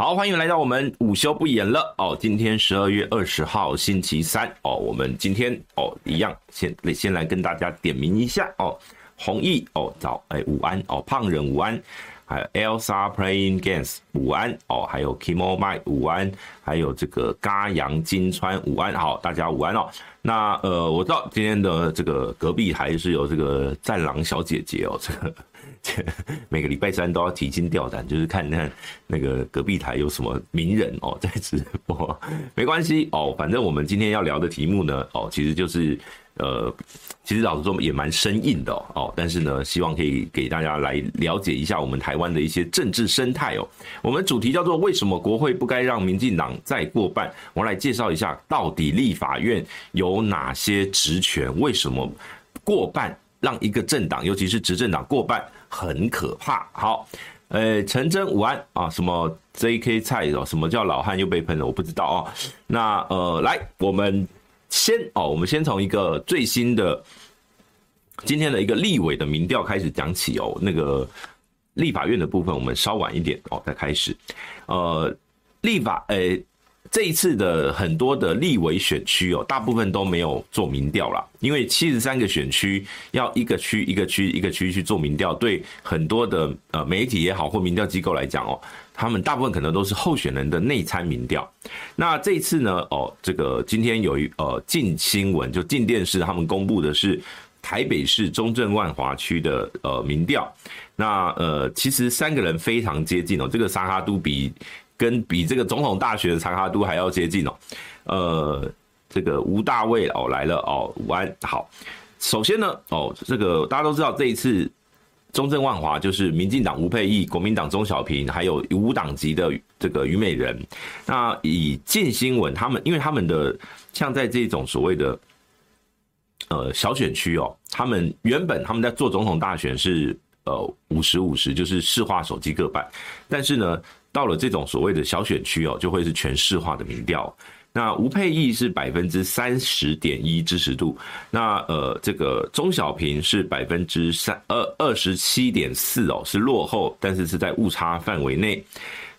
好，欢迎来到我们午休不演了哦。今天十二月二十号星期三哦，我们今天哦一样先先来跟大家点名一下哦。弘毅哦早哎午安哦，胖人午安，还有 Elsa Playing Games 午安哦，还有 Kimo Mai 午安，还有这个嘎阳金川午安，好，大家午安哦。那呃，我知道今天的这个隔壁还是有这个战狼小姐姐哦，这个。每个礼拜三都要提心吊胆，就是看看那个隔壁台有什么名人哦在直播，没关系哦，反正我们今天要聊的题目呢哦，其实就是呃，其实老实说也蛮生硬的哦，但是呢，希望可以给大家来了解一下我们台湾的一些政治生态哦。我们主题叫做为什么国会不该让民进党再过半？我来介绍一下到底立法院有哪些职权？为什么过半让一个政党，尤其是执政党过半？很可怕。好，呃，陈真午安啊，什么 J.K. 蔡哦，什么叫老汉又被喷了？我不知道哦。那呃，来，我们先哦，我们先从一个最新的今天的一个立委的民调开始讲起哦。那个立法院的部分，我们稍晚一点哦再开始。呃，立法，呃。这一次的很多的立委选区哦，大部分都没有做民调啦，因为七十三个选区要一个区一个区一个区去做民调，对很多的呃媒体也好或民调机构来讲哦，他们大部分可能都是候选人的内参民调。那这一次呢，哦，这个今天有一呃近新闻就近电视他们公布的是台北市中正万华区的呃民调，那呃其实三个人非常接近哦，这个沙哈都比。跟比这个总统大选的查卡都还要接近哦，呃，这个吴大卫哦来了哦，午安好。首先呢，哦，这个大家都知道，这一次中正万华就是民进党吴沛忆、国民党钟小平，还有无党籍的这个虞美人。那以镜新闻他们，因为他们的像在这种所谓的呃小选区哦，他们原本他们在做总统大选是呃五十五十，就是市话手机各半，但是呢。到了这种所谓的小选区哦，就会是全市化的民调。那吴佩益是百分之三十点一支持度，那呃这个钟小平是百分之三二二十七点四哦，是落后，但是是在误差范围内。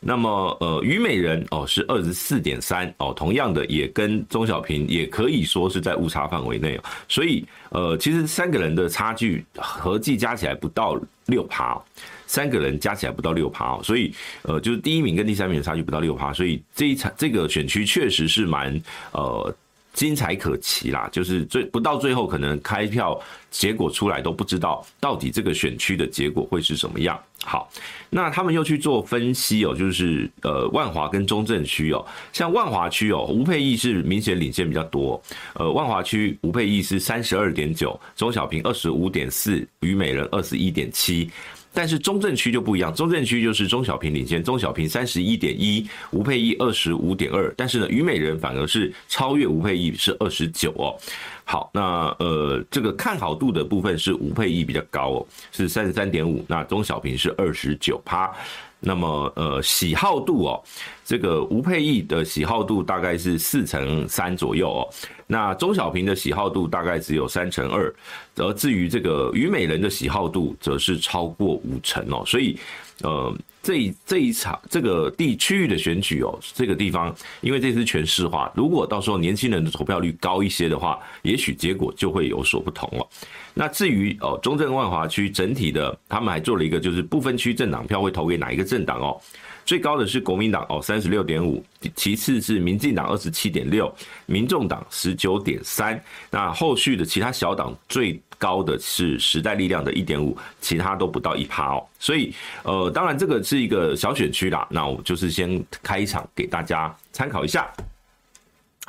那么呃虞美人哦是二十四点三哦，同样的也跟钟小平也可以说是在误差范围内哦。所以呃其实三个人的差距合计加起来不到六趴。三个人加起来不到六趴，所以呃，就是第一名跟第三名的差距不到六趴，所以这一场这个选区确实是蛮呃精彩可期啦。就是最不到最后，可能开票结果出来都不知道到底这个选区的结果会是什么样。好，那他们又去做分析哦，就是呃万华跟中正区哦，像万华区哦，吴沛忆是明显领先比较多，呃万华区吴沛忆是三十二点九，钟小平二十五点四，于美人二十一点七。但是中正区就不一样，中正区就是中小平领先，中小平三十一点一，吴佩忆二十五点二，但是呢，虞美人反而是超越吴佩忆是二十九哦。好，那呃，这个看好度的部分是吴佩忆比较高哦，是三十三点五，那中小平是二十九趴。那么呃，喜好度哦，这个吴沛忆的喜好度大概是四成三左右哦，那钟小平的喜好度大概只有三成二，而至于这个虞美人的喜好度则是超过五成哦，所以呃。这一这一场这个地区域的选举哦，这个地方因为这是全市化，如果到时候年轻人的投票率高一些的话，也许结果就会有所不同了。那至于哦，中正万华区整体的，他们还做了一个，就是不分区政党票会投给哪一个政党哦。最高的是国民党哦，三十六点五，其次是民进党二十七点六，民众党十九点三。那后续的其他小党最高的是时代力量的一点五，其他都不到一趴哦。所以，呃，当然这个是一个小选区啦。那我就是先开一场给大家参考一下。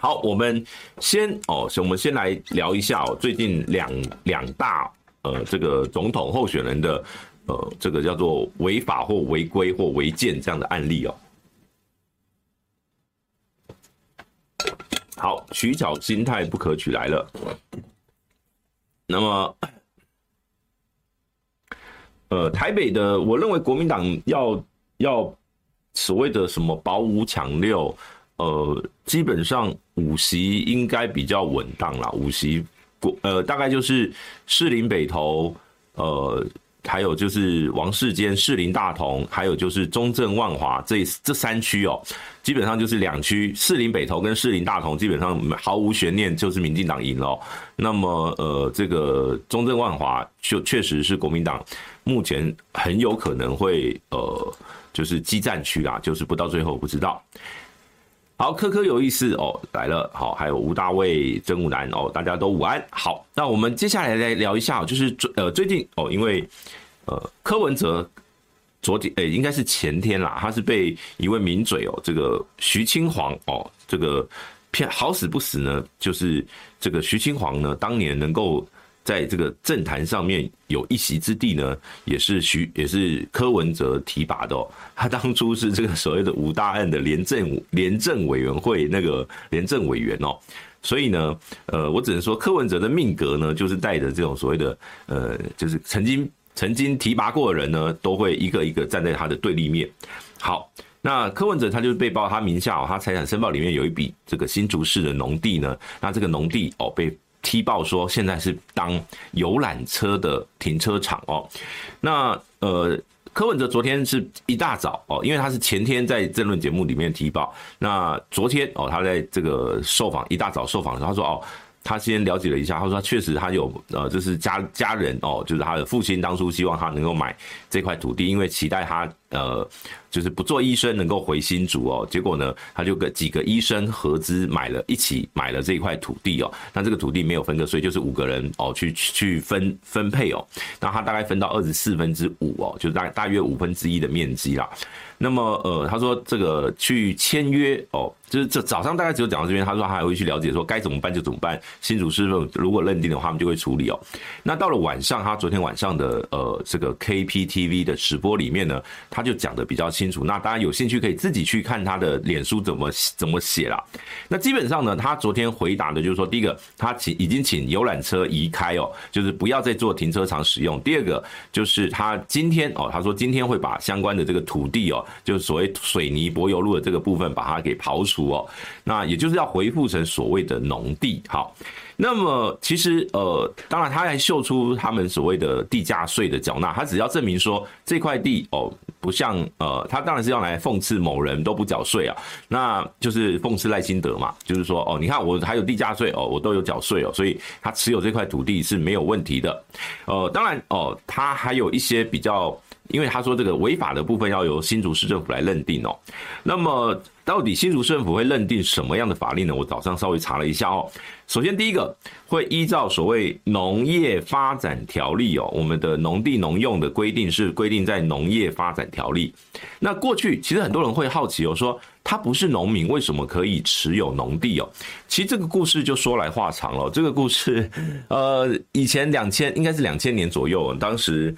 好，我们先哦，我们先来聊一下哦，最近两两大呃这个总统候选人的呃这个叫做违法或违规或违建这样的案例哦。好，取巧心态不可取来了。那么，呃，台北的，我认为国民党要要所谓的什么保五抢六，呃，基本上五席应该比较稳当啦。五席国，呃，大概就是士林北投，呃，还有就是王世坚、士林大同，还有就是中正万华这这三区哦，基本上就是两区，士林北投跟士林大同基本上毫无悬念就是民进党赢了。那么呃，这个中正万华就确实是国民党目前很有可能会呃，就是激战区啊，就是不到最后不知道。好，科科有意思哦，来了。好，还有吴大卫、曾武南哦，大家都午安。好，那我们接下来来聊一下，就是最呃最近哦，因为呃柯文哲昨天诶、应该是前天啦，他是被一位名嘴哦，这个徐清煌哦，这个骗好死不死呢，就是这个徐清煌呢，当年能够。在这个政坛上面有一席之地呢，也是徐也是柯文哲提拔的哦。他当初是这个所谓的五大案的廉政廉政委员会那个廉政委员哦，所以呢，呃，我只能说柯文哲的命格呢，就是带着这种所谓的呃，就是曾经曾经提拔过的人呢，都会一个一个站在他的对立面。好，那柯文哲他就是被报他名下哦，他财产申报里面有一笔这个新竹市的农地呢，那这个农地哦被。踢爆说现在是当游览车的停车场哦，那呃柯文哲昨天是一大早哦，因为他是前天在政论节目里面踢爆，那昨天哦他在这个受访一大早受访的时候他说哦。他先了解了一下，他说他确实他有呃，就是家家人哦，就是他的父亲当初希望他能够买这块土地，因为期待他呃，就是不做医生能够回新竹哦。结果呢，他就跟几个医生合资买了，一起买了这块土地哦。那这个土地没有分割所以，就是五个人哦去去分分配哦。那他大概分到二十四分之五哦，就是大大约五分之一的面积啦。那么呃，他说这个去签约哦。就是这早上大概只有讲到这边，他说他还会去了解说该怎么办就怎么办。新竹市政府如果认定的话，他们就会处理哦。那到了晚上，他昨天晚上的呃这个 KPTV 的直播里面呢，他就讲的比较清楚。那大家有兴趣可以自己去看他的脸书怎么怎么写啦。那基本上呢，他昨天回答的就是说，第一个他请已经请游览车移开哦，就是不要再做停车场使用。第二个就是他今天哦，他说今天会把相关的这个土地哦，就是所谓水泥柏油路的这个部分把它给刨除。哦，那也就是要恢复成所谓的农地。好，那么其实呃，当然他还秀出他们所谓的地价税的缴纳，他只要证明说这块地哦，不像呃，他当然是要来讽刺某人都不缴税啊，那就是讽刺赖清德嘛，就是说哦，你看我还有地价税哦，我都有缴税哦，所以他持有这块土地是没有问题的。呃，当然哦，他还有一些比较。因为他说这个违法的部分要由新竹市政府来认定哦，那么到底新竹市政府会认定什么样的法令呢？我早上稍微查了一下哦。首先第一个会依照所谓农业发展条例哦，我们的农地农用的规定是规定在农业发展条例。那过去其实很多人会好奇哦，说他不是农民为什么可以持有农地哦？其实这个故事就说来话长了。这个故事呃，以前两千应该是两千年左右，当时。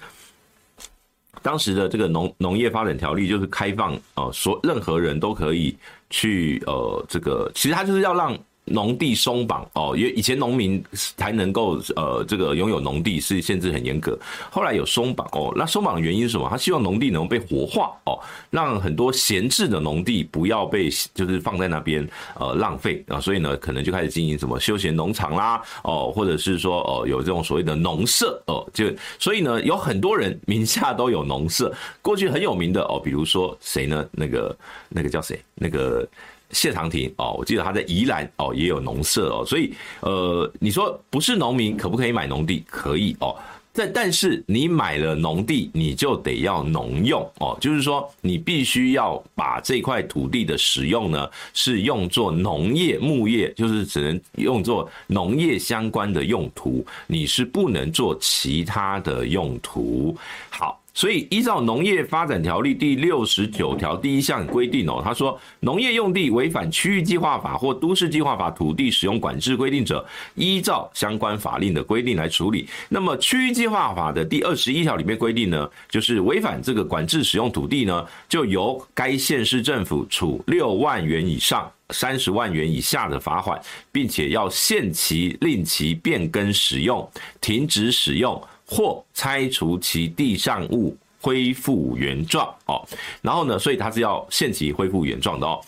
当时的这个农农业发展条例就是开放，呃，所任何人都可以去，呃，这个其实它就是要让。农地松绑哦，因以前农民才能够呃这个拥有农地是限制很严格，后来有松绑哦，那松绑的原因是什么？他希望农地能被活化哦，让很多闲置的农地不要被就是放在那边呃浪费啊，所以呢可能就开始经营什么休闲农场啦哦，或者是说哦有这种所谓的农舍哦，就所以呢有很多人名下都有农舍，过去很有名的哦，比如说谁呢？那个那个叫谁？那个。谢长廷哦，我记得他在宜兰哦也有农舍哦，所以呃，你说不是农民可不可以买农地？可以哦，但但是你买了农地，你就得要农用哦，就是说你必须要把这块土地的使用呢，是用作农业、牧业，就是只能用作农业相关的用途，你是不能做其他的用途。好。所以，依照《农业发展条例》第六十九条第一项规定哦，他说，农业用地违反区域计划法或都市计划法土地使用管制规定者，依照相关法令的规定来处理。那么，区域计划法的第二十一条里面规定呢，就是违反这个管制使用土地呢，就由该县市政府处六万元以上三十万元以下的罚款，并且要限期令其变更使用，停止使用。或拆除其地上物，恢复原状哦。然后呢，所以它是要限期恢复原状的哦。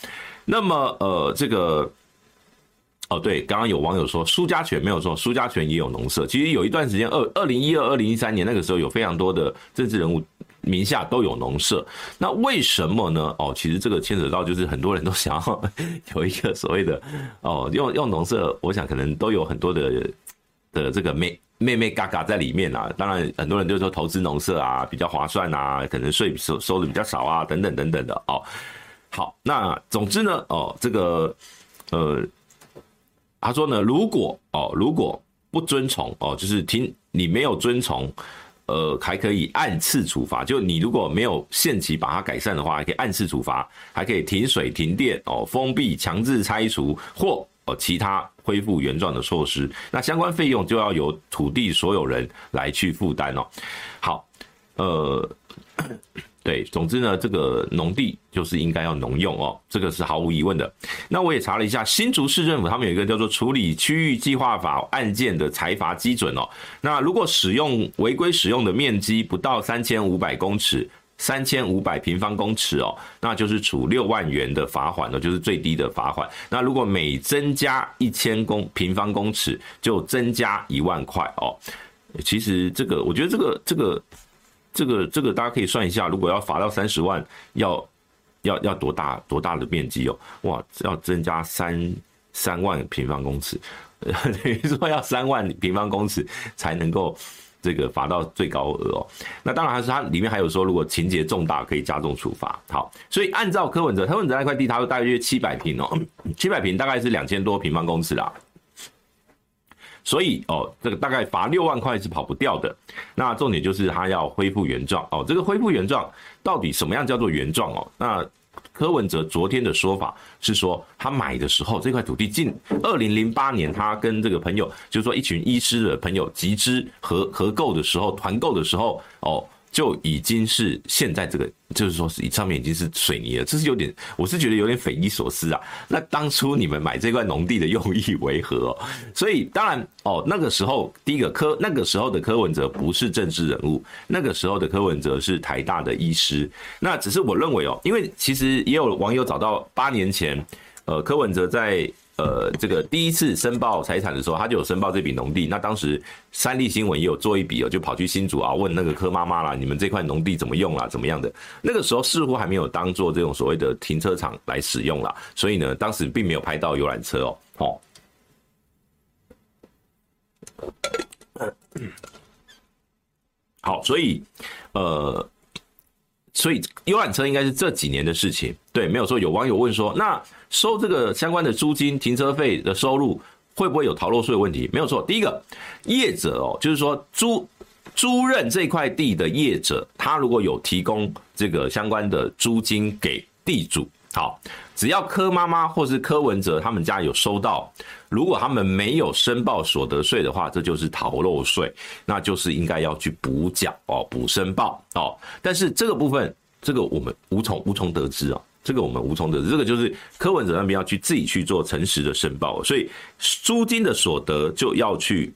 那么，呃，这个哦，对，刚刚有网友说苏家全没有错，苏家全也有农舍。其实有一段时间，二二零一二、二零一三年那个时候，有非常多的政治人物名下都有农舍。那为什么呢？哦，其实这个牵扯到就是很多人都想要 有一个所谓的哦，用用农舍，我想可能都有很多的的这个妹妹妹嘎嘎在里面啊。当然，很多人就说投资农舍啊比较划算啊，可能税收收的比较少啊，等等等等的哦。好，那总之呢，哦，这个呃。他说呢，如果哦，如果不遵从哦，就是听你没有遵从，呃，还可以按次处罚。就你如果没有限期把它改善的话，还可以按次处罚，还可以停水、停电哦，封闭、强制拆除或哦其他恢复原状的措施。那相关费用就要由土地所有人来去负担哦。好，呃。对，总之呢，这个农地就是应该要农用哦，这个是毫无疑问的。那我也查了一下，新竹市政府他们有一个叫做处理区域计划法案件的裁罚基准哦。那如果使用违规使用的面积不到三千五百公尺，三千五百平方公尺哦，那就是处六万元的罚款哦，就是最低的罚款。那如果每增加一千公平方公尺，就增加一万块哦。其实这个，我觉得这个这个。这个这个大家可以算一下，如果要罚到三十万，要要要多大多大的面积哦？哇，要增加三三万平方公尺，等于说要三万平方公尺才能够这个罚到最高额哦。那当然还是它里面还有说，如果情节重大可以加重处罚。好，所以按照柯文哲，柯文哲那块地，它大约七百平哦，七百平大概是两千多平方公尺啦。所以哦，这个大概罚六万块是跑不掉的。那重点就是他要恢复原状哦。这个恢复原状到底什么样叫做原状哦？那柯文哲昨天的说法是说，他买的时候这块土地近二零零八年，他跟这个朋友，就是说一群医师的朋友集资合合购的时候，团购的时候哦。就已经是现在这个，就是说是上面已经是水泥了，这是有点，我是觉得有点匪夷所思啊。那当初你们买这块农地的用意为何？所以当然哦，那个时候第一个柯，那个时候的柯文哲不是政治人物，那个时候的柯文哲是台大的医师。那只是我认为哦，因为其实也有网友找到八年前，呃，柯文哲在。呃，这个第一次申报财产的时候，他就有申报这笔农地。那当时三立新闻也有做一笔哦，就跑去新竹啊，问那个柯妈妈啦，你们这块农地怎么用啦，怎么样的？那个时候似乎还没有当做这种所谓的停车场来使用啦，所以呢，当时并没有拍到游览车哦。好，好，所以呃。所以游览车应该是这几年的事情，对，没有错。有网友问说，那收这个相关的租金、停车费的收入会不会有逃漏税问题？没有错。第一个业者哦，就是说租租赁这块地的业者，他如果有提供这个相关的租金给地主。好，只要柯妈妈或是柯文哲他们家有收到，如果他们没有申报所得税的话，这就是逃漏税，那就是应该要去补缴哦，补申报哦。但是这个部分，这个我们无从无从得知啊，这个我们无从得知，这个就是柯文哲那边要去自己去做诚实的申报，所以租金的所得就要去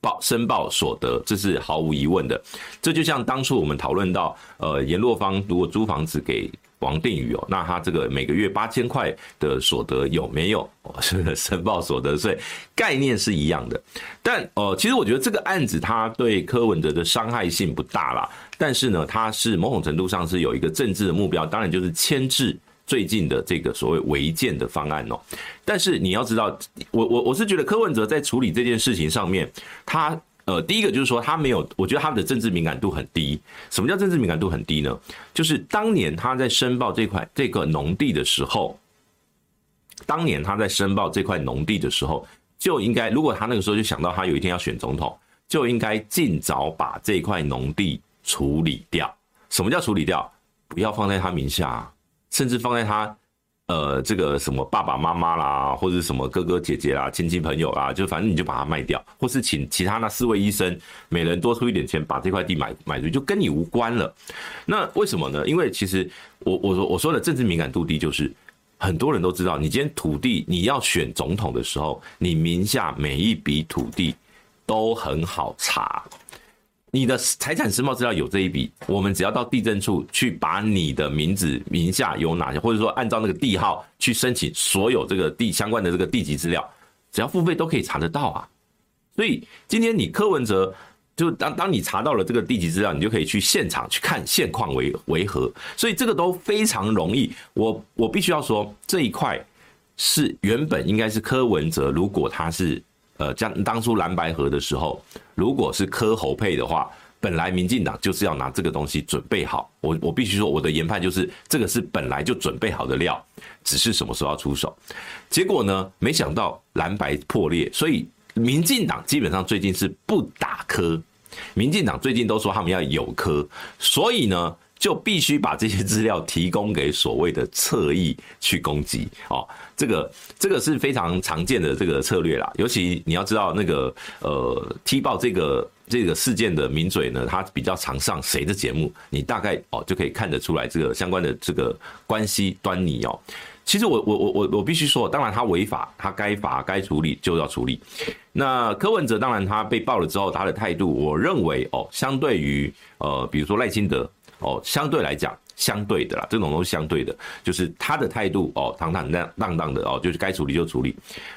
报申报所得，这是毫无疑问的。这就像当初我们讨论到，呃，颜若芳如果租房子给。王定宇哦，那他这个每个月八千块的所得有没有是 申报所得税？概念是一样的，但呃，其实我觉得这个案子它对柯文哲的伤害性不大啦。但是呢，它是某种程度上是有一个政治的目标，当然就是牵制最近的这个所谓违建的方案哦。但是你要知道，我我我是觉得柯文哲在处理这件事情上面，他。呃，第一个就是说他没有，我觉得他的政治敏感度很低。什么叫政治敏感度很低呢？就是当年他在申报这块这个农地的时候，当年他在申报这块农地的时候，就应该，如果他那个时候就想到他有一天要选总统，就应该尽早把这块农地处理掉。什么叫处理掉？不要放在他名下，甚至放在他。呃，这个什么爸爸妈妈啦，或者什么哥哥姐姐啦、亲戚朋友啦，就反正你就把它卖掉，或是请其他那四位医生每人多出一点钱，把这块地买买出去，就跟你无关了。那为什么呢？因为其实我我说我说的政治敏感度低，就是很多人都知道，你今天土地你要选总统的时候，你名下每一笔土地都很好查。你的财产申报资料有这一笔，我们只要到地政处去把你的名字名下有哪些，或者说按照那个地号去申请所有这个地相关的这个地籍资料，只要付费都可以查得到啊。所以今天你柯文哲就当当你查到了这个地籍资料，你就可以去现场去看现况为为何，所以这个都非常容易。我我必须要说这一块是原本应该是柯文哲，如果他是。呃，将当初蓝白合的时候，如果是柯侯配的话，本来民进党就是要拿这个东西准备好。我我必须说，我的研判就是这个是本来就准备好的料，只是什么时候要出手。结果呢，没想到蓝白破裂，所以民进党基本上最近是不打柯。民进党最近都说他们要有柯，所以呢。就必须把这些资料提供给所谓的侧翼去攻击哦，这个这个是非常常见的这个策略啦。尤其你要知道那个呃踢爆这个这个事件的名嘴呢，他比较常上谁的节目，你大概哦就可以看得出来这个相关的这个关系端倪哦。其实我我我我我必须说，当然他违法，他该罚该处理就要处理。那柯文哲当然他被爆了之后，他的态度，我认为哦，相对于呃比如说赖清德。哦，相对来讲，相对的啦，这种都是相对的，就是他的态度哦，坦坦荡荡荡的哦，就是该处理就处理。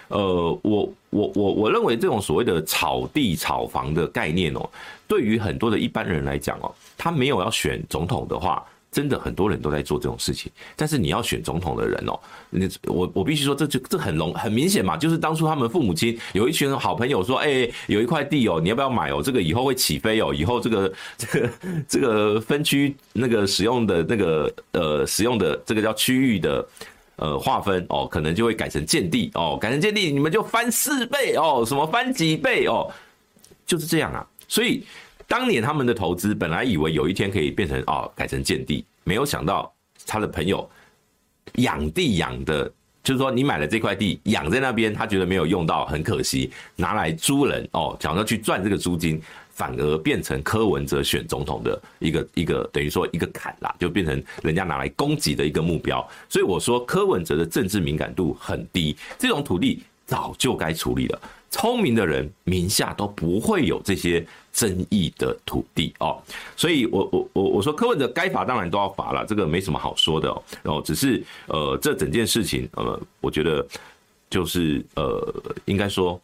呃，我我我我认为这种所谓的炒地炒房的概念哦，对于很多的一般人来讲哦，他没有要选总统的话。真的很多人都在做这种事情，但是你要选总统的人哦，你我我必须说，这就这很容很明显嘛，就是当初他们父母亲有一群好朋友说，哎，有一块地哦，你要不要买哦？这个以后会起飞哦，以后这个这个这个分区那个使用的那个呃使用的这个叫区域的呃划分哦，可能就会改成建地哦，改成建地，你们就翻四倍哦，什么翻几倍哦，就是这样啊，所以。当年他们的投资本来以为有一天可以变成哦，改成建地，没有想到他的朋友养地养的，就是说你买了这块地养在那边，他觉得没有用到，很可惜，拿来租人哦，想要去赚这个租金，反而变成柯文哲选总统的一个一个等于说一个坎啦，就变成人家拿来攻击的一个目标。所以我说柯文哲的政治敏感度很低，这种土地早就该处理了。聪明的人名下都不会有这些争议的土地哦，所以我我我我说柯文哲该罚当然都要罚了，这个没什么好说的哦。然后只是呃，这整件事情呃，我觉得就是呃，应该说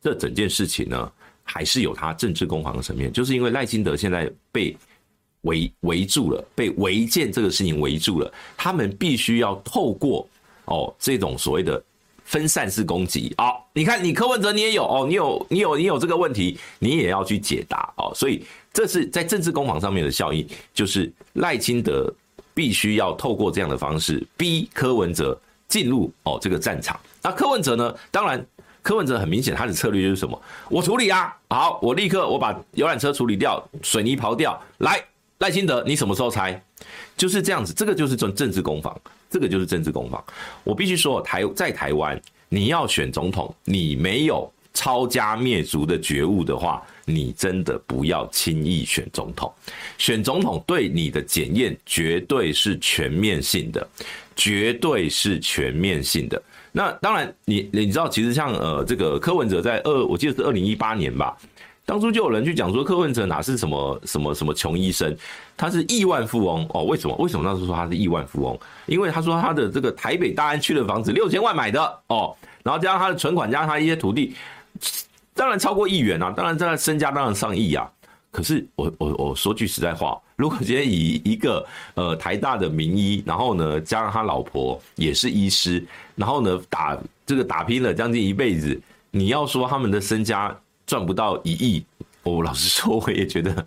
这整件事情呢，还是有他政治攻防的层面，就是因为赖清德现在被围围住了，被违建这个事情围住了，他们必须要透过哦这种所谓的。分散式攻击，好，你看你柯文哲你也有哦，你有你有你有这个问题，你也要去解答哦，所以这是在政治攻防上面的效应，就是赖清德必须要透过这样的方式逼柯文哲进入哦这个战场。那柯文哲呢？当然，柯文哲很明显他的策略就是什么？我处理啊，好，我立刻我把游览车处理掉，水泥刨掉，来赖清德，你什么时候拆？就是这样子，这个就是政政治攻防。这个就是政治攻防。我必须说，台在台湾，你要选总统，你没有抄家灭族的觉悟的话，你真的不要轻易选总统。选总统对你的检验绝对是全面性的，绝对是全面性的。那当然你，你知道，其实像呃这个柯文哲在二，我记得是二零一八年吧。当初就有人去讲说柯文哲哪是什么什么什么穷医生，他是亿万富翁哦。为什么？为什么那时候说他是亿万富翁？因为他说他的这个台北大安区的房子六千万买的哦，然后加上他的存款，加上他一些土地，当然超过亿元啊，当然在身家当然上亿啊。可是我我我说句实在话，如果今天以一个呃台大的名医，然后呢加上他老婆也是医师，然后呢打这个打拼了将近一辈子，你要说他们的身家。赚不到一亿，我老实说，我也觉得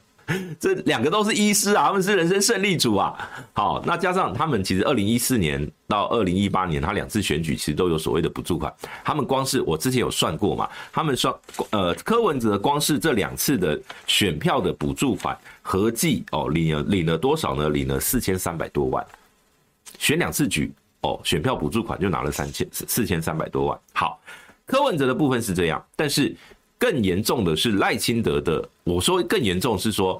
这两个都是医师啊，他们是人生胜利组啊。好，那加上他们其实二零一四年到二零一八年，他两次选举其实都有所谓的补助款。他们光是我之前有算过嘛，他们算呃柯文哲光是这两次的选票的补助款合计哦领了领了多少呢？领了四千三百多万，选两次举哦选票补助款就拿了三千四千三百多万。好，柯文哲的部分是这样，但是。更严重的是赖清德的，我说更严重是说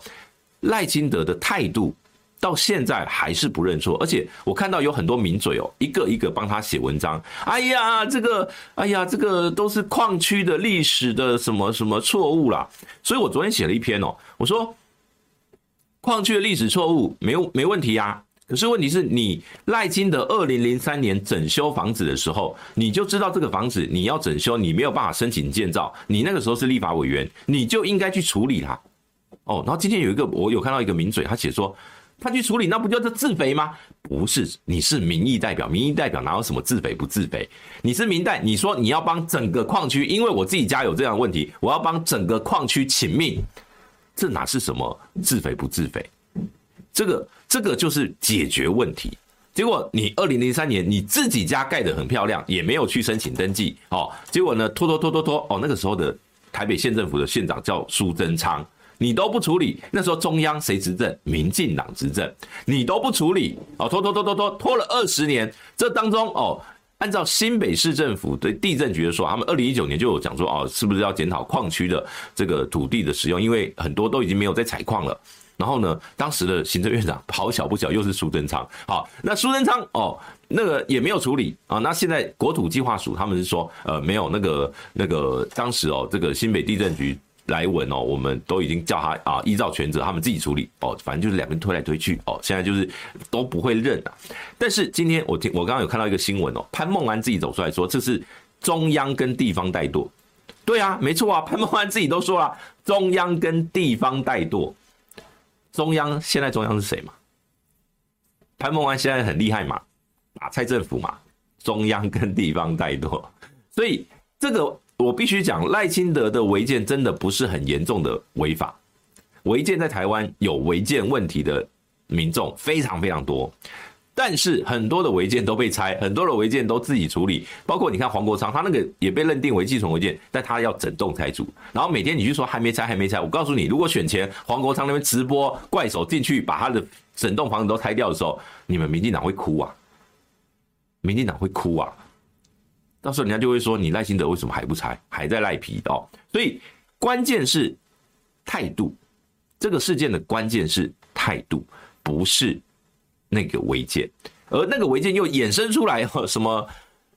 赖清德的态度到现在还是不认错，而且我看到有很多名嘴哦，一个一个帮他写文章。哎呀，这个，哎呀，这个都是矿区的历史的什么什么错误啦。所以我昨天写了一篇哦，我说矿区的历史错误没有没问题啊。可是问题是你赖清德二零零三年整修房子的时候，你就知道这个房子你要整修，你没有办法申请建造，你那个时候是立法委员，你就应该去处理它。哦，然后今天有一个我有看到一个名嘴，他写说。他去处理，那不就是自肥吗？不是，你是民意代表，民意代表哪有什么自肥不自肥？你是民代，你说你要帮整个矿区，因为我自己家有这样的问题，我要帮整个矿区请命，这哪是什么自肥不自肥？这个这个就是解决问题。结果你二零零三年你自己家盖得很漂亮，也没有去申请登记，哦，结果呢拖拖拖拖拖，哦，那个时候的台北县政府的县长叫苏贞昌。你都不处理，那时候中央谁执政？民进党执政，你都不处理哦，拖拖拖拖拖拖了二十年。这当中哦，按照新北市政府对地政局的说，他们二零一九年就有讲说哦，是不是要检讨矿区的这个土地的使用？因为很多都已经没有在采矿了。然后呢，当时的行政院长好巧不巧又是苏贞昌，好，那苏贞昌哦，那个也没有处理啊。那现在国土计划署他们是说，呃，没有那个那个当时哦，这个新北地政局。来文哦，我们都已经叫他啊，依照权责，他们自己处理哦，反正就是两边推来推去哦，现在就是都不会认啊。但是今天我听我刚刚有看到一个新闻哦，潘孟安自己走出来说，这是中央跟地方怠惰。对啊，没错啊，潘孟安自己都说了，中央跟地方怠惰。中央现在中央是谁嘛？潘孟安现在很厉害嘛，打蔡政府嘛，中央跟地方怠惰，所以这个。我必须讲，赖清德的违建真的不是很严重的违法。违建在台湾有违建问题的民众非常非常多，但是很多的违建都被拆，很多的违建都自己处理。包括你看黄国昌，他那个也被认定为寄存违建，但他要整栋拆除。然后每天你去说还没拆，还没拆。我告诉你，如果选前黄国昌那边直播怪手进去把他的整栋房子都拆掉的时候，你们民进党会哭啊！民进党会哭啊！到时候人家就会说，你赖清德为什么还不拆，还在赖皮哦？所以关键是态度，这个事件的关键是态度，不是那个违建，而那个违建又衍生出来什么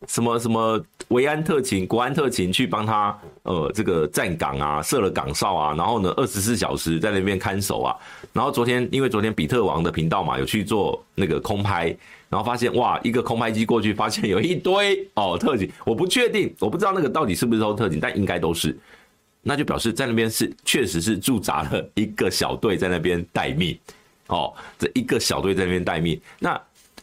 什么什么维安特勤、国安特勤去帮他呃这个站岗啊，设了岗哨啊，然后呢二十四小时在那边看守啊，然后昨天因为昨天比特王的频道嘛有去做那个空拍。然后发现哇，一个空拍机过去，发现有一堆哦特警，我不确定，我不知道那个到底是不是都特警，但应该都是，那就表示在那边是确实是驻扎了一个小队在那边待命，哦，这一个小队在那边待命。那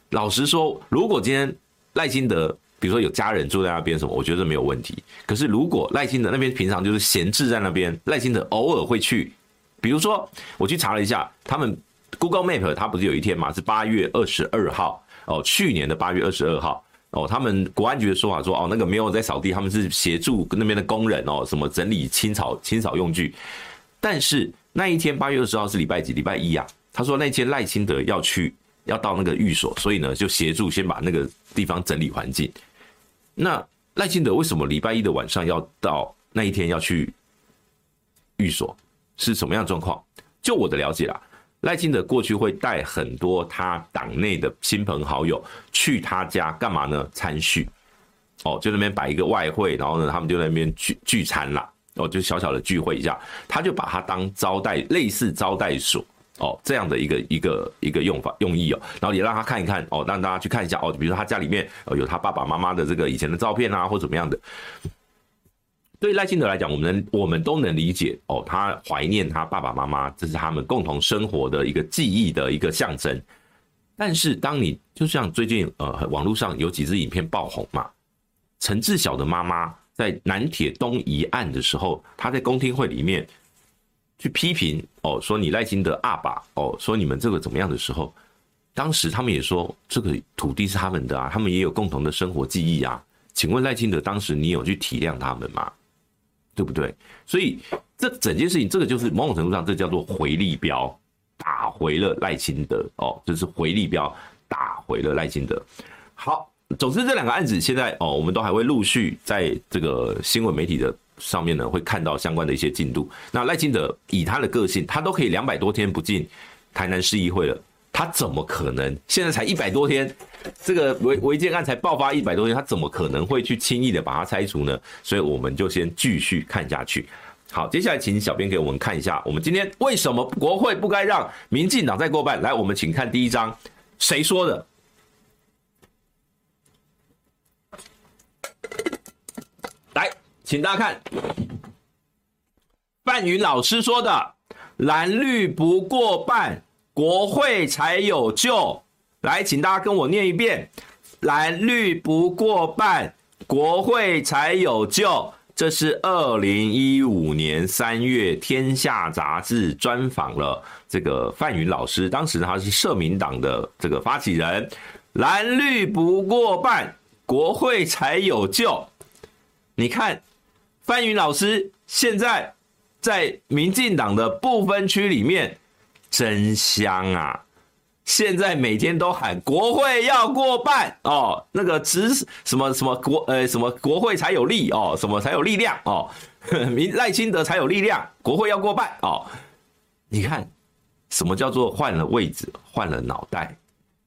老实说，如果今天赖清德，比如说有家人住在那边什么，我觉得没有问题。可是如果赖清德那边平常就是闲置在那边，赖清德偶尔会去，比如说我去查了一下，他们 Google Map 它不是有一天嘛，是八月二十二号。哦，去年的八月二十二号，哦，他们国安局的说法说，哦，那个没有在扫地，他们是协助那边的工人哦，什么整理清扫清扫用具。但是那一天八月二十号是礼拜几？礼拜一啊。他说那天赖清德要去，要到那个寓所，所以呢就协助先把那个地方整理环境。那赖清德为什么礼拜一的晚上要到那一天要去寓所？是什么样的状况？就我的了解啦。赖清德过去会带很多他党内的亲朋好友去他家干嘛呢？参叙，哦，就那边摆一个外烩，然后呢，他们就在那边聚聚餐啦，哦，就小小的聚会一下，他就把它当招待，类似招待所，哦，这样的一个一个一个用法用意哦，然后也让他看一看，哦，让大家去看一下，哦，比如说他家里面有他爸爸妈妈的这个以前的照片啊，或怎么样的。对赖清德来讲，我们我们都能理解哦，他怀念他爸爸妈妈，这是他们共同生活的一个记忆的一个象征。但是，当你就像最近呃网络上有几支影片爆红嘛，陈志小的妈妈在南铁东移案的时候，他在公听会里面去批评哦，说你赖清德阿爸哦，说你们这个怎么样的时候，当时他们也说这个土地是他们的啊，他们也有共同的生活记忆啊。请问赖清德当时你有去体谅他们吗？对不对？所以这整件事情，这个就是某种程度上，这叫做回力镖，打回了赖清德哦，就是回力镖打回了赖清德。好，总之这两个案子现在哦，我们都还会陆续在这个新闻媒体的上面呢，会看到相关的一些进度。那赖清德以他的个性，他都可以两百多天不进台南市议会了。他怎么可能？现在才一百多天，这个违违建案才爆发一百多天，他怎么可能会去轻易的把它拆除呢？所以我们就先继续看下去。好，接下来请小编给我们看一下，我们今天为什么国会不该让民进党再过半？来，我们请看第一章，谁说的？来，请大家看，范云老师说的，蓝绿不过半，国会才有救。来，请大家跟我念一遍，蓝绿不过半，国会才有救。这是二零一五年三月，《天下》杂志专访了这个范云老师，当时他是社民党的这个发起人。蓝绿不过半，国会才有救。你看，范云老师现在在民进党的部分区里面，真香啊！现在每天都喊国会要过半哦，那个执什么什么国呃什么国会才有力哦，什么才有力量哦，民赖清德才有力量，国会要过半哦。你看，什么叫做换了位置，换了脑袋，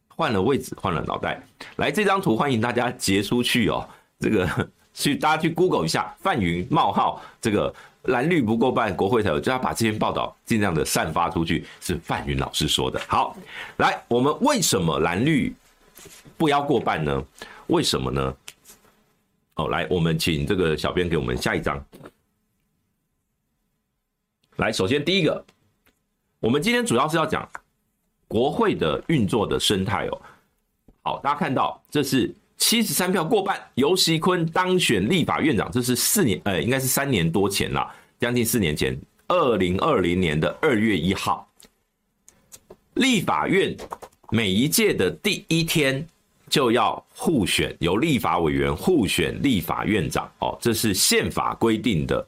换了位置，换了脑袋。来，这张图欢迎大家截出去哦，这个去大家去 Google 一下范云冒号这个。蓝绿不过半，国会才有，就要把这篇报道尽量的散发出去，是范云老师说的。好，来，我们为什么蓝绿不要过半呢？为什么呢？哦，来，我们请这个小编给我们下一张。来，首先第一个，我们今天主要是要讲国会的运作的生态哦。好，大家看到这是。七十三票过半，游锡堃当选立法院长，这是四年，呃，应该是三年多前了，将近四年前，二零二零年的二月一号，立法院每一届的第一天就要互选，由立法委员互选立法院长，哦，这是宪法规定的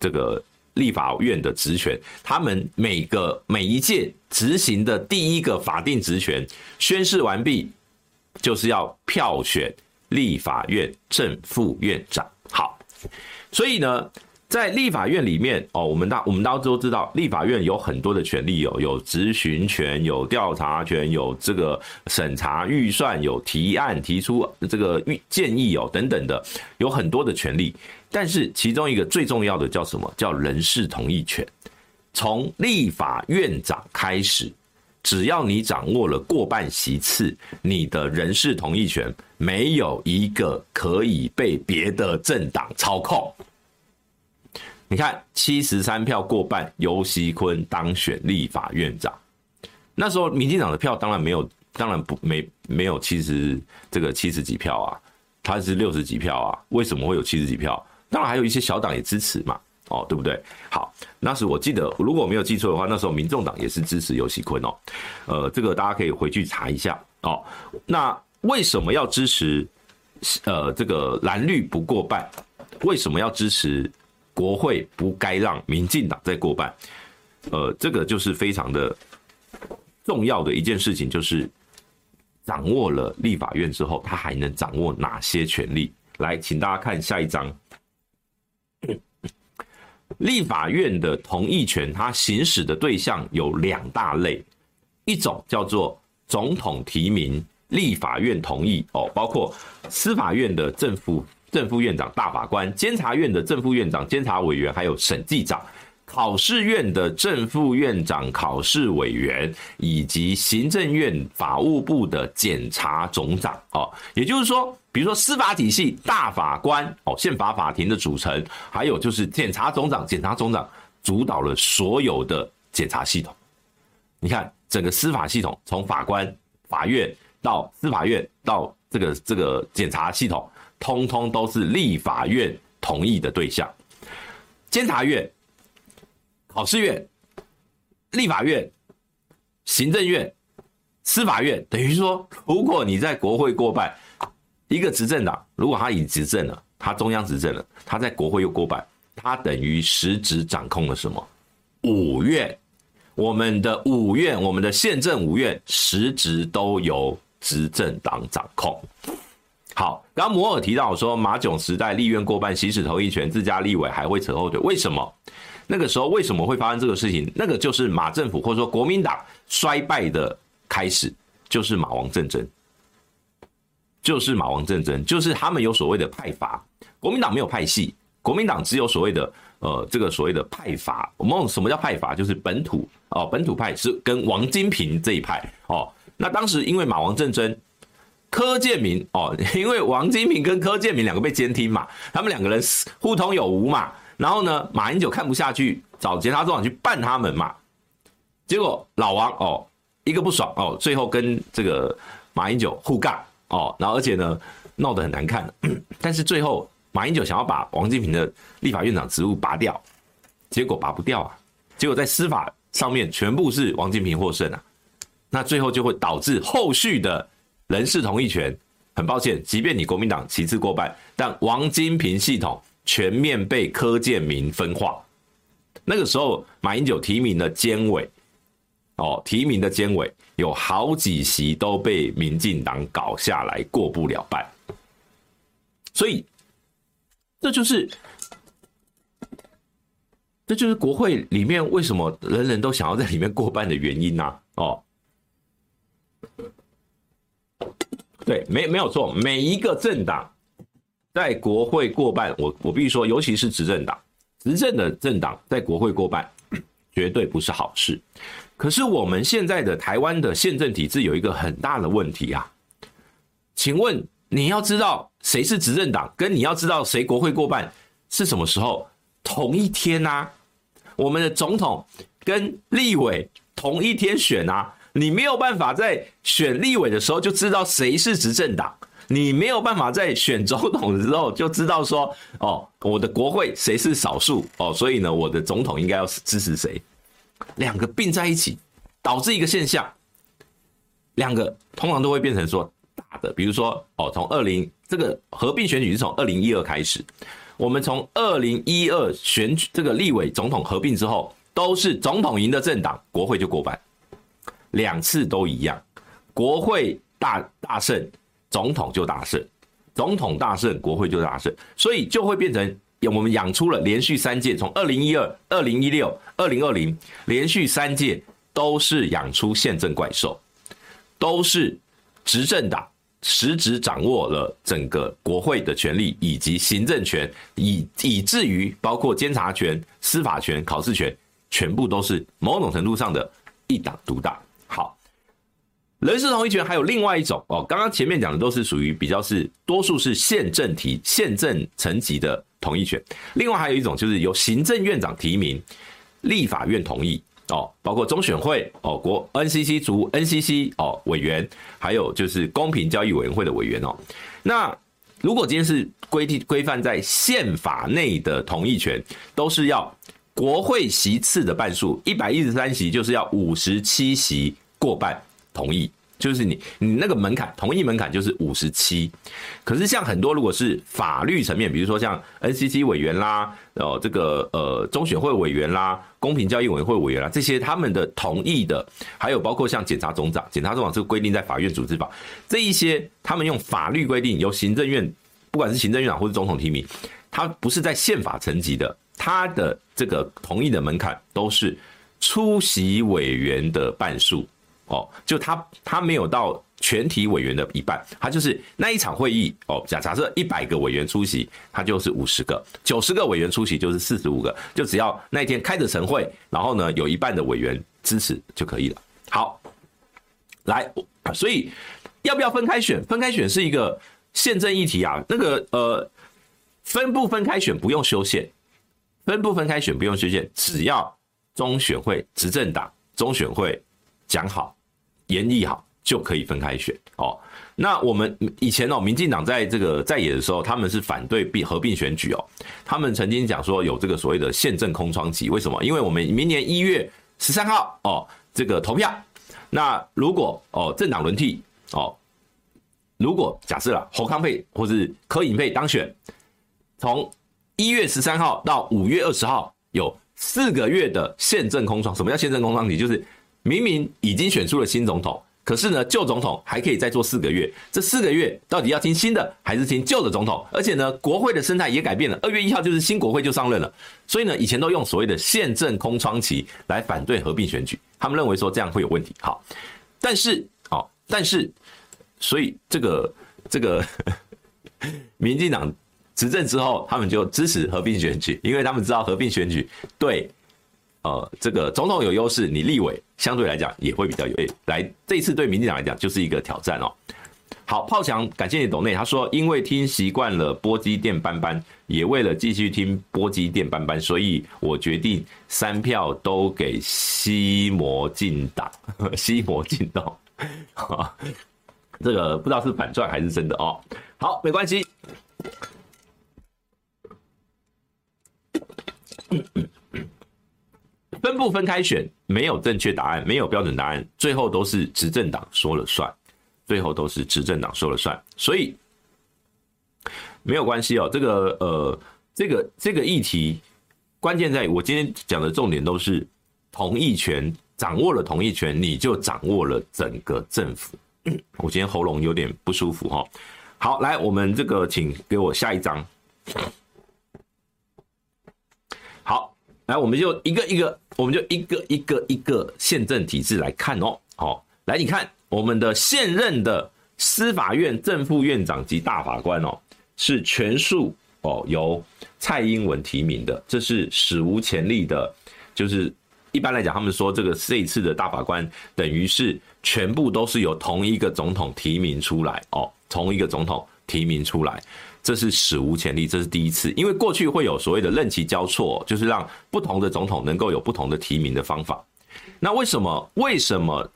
这个立法院的职权，他们每个每一届执行的第一个法定职权宣誓完毕。就是要票选立法院正副院长。好，所以呢，在立法院里面哦，我们大我们大家都知道，立法院有很多的权利哦，有质询权，有调查权，有这个审查预算，有提案提出这个建议哦等等的，有很多的权利。但是其中一个最重要的叫什么？叫人事同意权。从立法院长开始。只要你掌握了过半席次，你的人事同意权没有一个可以被别的政党操控。你看，七十三票过半，尤锡坤当选立法院长。那时候，民进党的票当然没有，当然不没没有七十这个七十几票啊，他是六十几票啊。为什么会有七十几票？当然还有一些小党也支持嘛。哦，对不对？好，那时我记得，如果我没有记错的话，那时候民众党也是支持游锡堃哦。呃，这个大家可以回去查一下哦。那为什么要支持？呃，这个蓝绿不过半，为什么要支持国会不该让民进党再过半？呃，这个就是非常的重要的一件事情，就是掌握了立法院之后，他还能掌握哪些权利？来，请大家看下一章。立法院的同意权，它行使的对象有两大类，一种叫做总统提名，立法院同意哦，包括司法院的正副正副院长、大法官，监察院的正副院长、监察委员，还有审计长。考试院的正副院长、考试委员，以及行政院法务部的检察总长，哦，也就是说，比如说司法体系大法官，哦，宪法法庭的组成，还有就是检察总长，检察总长主导了所有的检察系统。你看，整个司法系统，从法官、法院到司法院到这个这个检察系统，通通都是立法院同意的对象。监察院。考试院、立法院、行政院、司法院，等于说，如果你在国会过半，一个执政党如果他已执政了，他中央执政了，他在国会又过半，他等于实质掌控了什么？五院，我们的五院，我们的宪政五院，实质都由执政党掌控。好，刚刚摩尔提到说，马囧时代立院过半，行使同意权，自家立委还会扯后腿，为什么？那个时候为什么会发生这个事情？那个就是马政府或者说国民党衰败的开始就是马王政争，就是马王政争，就是他们有所谓的派阀，国民党没有派系，国民党只有所谓的呃这个所谓的派阀。我们什么叫派阀？就是本土哦，本土派是跟王金平这一派哦。那当时因为马王政争，柯建明哦，因为王金平跟柯建明两个被监听嘛，他们两个人互通有无嘛。然后呢，马英九看不下去，找检察总长去办他们嘛。结果老王哦，一个不爽哦，最后跟这个马英九互杠哦，然后而且呢闹得很难看。但是最后马英九想要把王金平的立法院长职务拔掉，结果拔不掉啊。结果在司法上面全部是王金平获胜啊。那最后就会导致后续的人事同意权，很抱歉，即便你国民党席次过半，但王金平系统。全面被柯建铭分化，那个时候马英九提名的监委，哦，提名的监委有好几席都被民进党搞下来，过不了半，所以这就是这就是国会里面为什么人人都想要在里面过半的原因呐，哦，对，没没有错，每一个政党。在国会过半，我我必须说，尤其是执政党，执政的政党在国会过半，绝对不是好事。可是我们现在的台湾的宪政体制有一个很大的问题啊，请问你要知道谁是执政党，跟你要知道谁国会过半是什么时候？同一天啊，我们的总统跟立委同一天选啊，你没有办法在选立委的时候就知道谁是执政党。你没有办法在选总统的时候就知道说，哦，我的国会谁是少数哦，所以呢，我的总统应该要支持谁？两个并在一起，导致一个现象，两个通常都会变成说大的，比如说哦，从二零这个合并选举是从二零一二开始，我们从二零一二选举这个立委总统合并之后，都是总统赢的政党，国会就过半，两次都一样，国会大大胜。总统就大胜，总统大胜，国会就大胜，所以就会变成我们养出了连续三届，从二零一二、二零一六、二零二零连续三届都是养出宪政怪兽，都是执政党实质掌握了整个国会的权力以及行政权，以以至于包括监察权、司法权、考试权，全部都是某种程度上的一党独大。好。人事同意权还有另外一种哦，刚刚前面讲的都是属于比较是多数是宪政提宪政层级的同意权，另外还有一种就是由行政院长提名，立法院同意哦，包括中选会哦、国 NCC 族 NCC 哦委员，还有就是公平交易委员会的委员哦。那如果今天是规定规范在宪法内的同意权，都是要国会席次的半数，一百一十三席就是要五十七席过半。同意就是你，你那个门槛，同意门槛就是五十七。可是像很多如果是法律层面，比如说像 NCC 委员啦，哦这个呃中选会委员啦，公平交易委员会委员啦，这些他们的同意的，还有包括像检察总长，检察总长这个规定在法院组织法，这一些他们用法律规定由行政院，不管是行政院长或是总统提名，他不是在宪法层级的，他的这个同意的门槛都是出席委员的半数。哦，就他他没有到全体委员的一半，他就是那一场会议哦。假假设一百个委员出席，他就是五十个；九十个委员出席就是四十五个。就只要那一天开着晨会，然后呢有一半的委员支持就可以了。好，来，所以要不要分开选？分开选是一个宪政议题啊。那个呃，分不分开选不用修宪，分不分开选不用修宪，只要中选会执政党中选会讲好。演绎好就可以分开选哦。那我们以前哦，民进党在这个在野的时候，他们是反对并合并选举哦。他们曾经讲说有这个所谓的宪政空窗期，为什么？因为我们明年一月十三号哦，这个投票。那如果哦政党轮替哦，如果假设了侯康配或是柯银配当选，从一月十三号到五月二十号有四个月的宪政空窗。什么叫宪政空窗期？就是。明明已经选出了新总统，可是呢，旧总统还可以再做四个月。这四个月到底要听新的还是听旧的总统？而且呢，国会的生态也改变了。二月一号就是新国会就上任了，所以呢，以前都用所谓的宪政空窗期来反对合并选举，他们认为说这样会有问题。好，但是哦，但是，所以这个这个 民进党执政之后，他们就支持合并选举，因为他们知道合并选举对呃这个总统有优势，你立委相对来讲也会比较有利。来，这一次对民进党来讲就是一个挑战哦。好，炮强，感谢你董内。他说，因为听习惯了波基电班班，也为了继续听波基电班班，所以我决定三票都给西摩进党，西摩进党。这个不知道是反转还是真的哦。好，没关系。分不分开选，没有正确答案，没有标准答案，最后都是执政党说了算。最后都是执政党说了算，所以没有关系哦。这个呃，这个这个议题关键在，我今天讲的重点都是同意权，掌握了同意权，你就掌握了整个政府。我今天喉咙有点不舒服哈。好，来，我们这个请给我下一张。好，来，我们就一个一个，我们就一个一个一个宪政体制来看哦。好，来，你看。我们的现任的司法院正副院长及大法官哦，是全数哦由蔡英文提名的，这是史无前例的。就是一般来讲，他们说这个这一次的大法官等于是全部都是由同一个总统提名出来哦，同一个总统提名出来，这是史无前例，这是第一次。因为过去会有所谓的任期交错，就是让不同的总统能够有不同的提名的方法。那为什么？为什么？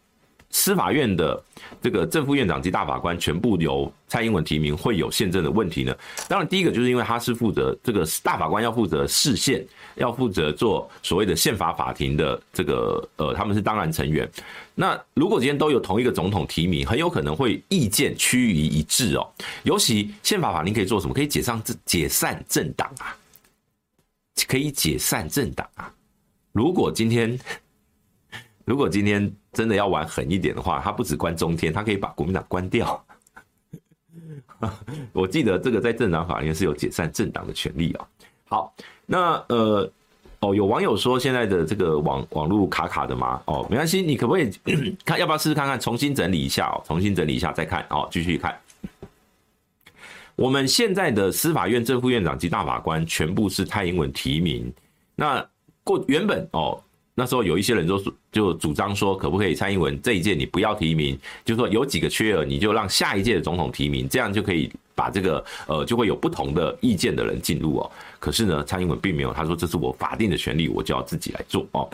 司法院的这个正副院长及大法官全部由蔡英文提名，会有宪政的问题呢？当然，第一个就是因为他是负责这个大法官要负责释宪，要负责做所谓的宪法法庭的这个呃，他们是当然成员。那如果今天都有同一个总统提名，很有可能会意见趋于一致哦。尤其宪法法庭可以做什么？可以解散解散政党啊，可以解散政党啊。如果今天。如果今天真的要玩狠一点的话，他不只关中天，他可以把国民党关掉。我记得这个在政党法院是有解散政党的权利啊。好，那呃哦，有网友说现在的这个网网络卡卡的吗？哦，没关系，你可不可以 看？要不要试试看看？重新整理一下哦，重新整理一下再看哦，继续看。我们现在的司法院正副院长及大法官全部是蔡英文提名。那过原本哦。那时候有一些人就就主张说，可不可以蔡英文这一届你不要提名，就是说有几个缺额，你就让下一届的总统提名，这样就可以把这个呃就会有不同的意见的人进入哦。可是呢，蔡英文并没有，他说这是我法定的权利，我就要自己来做哦。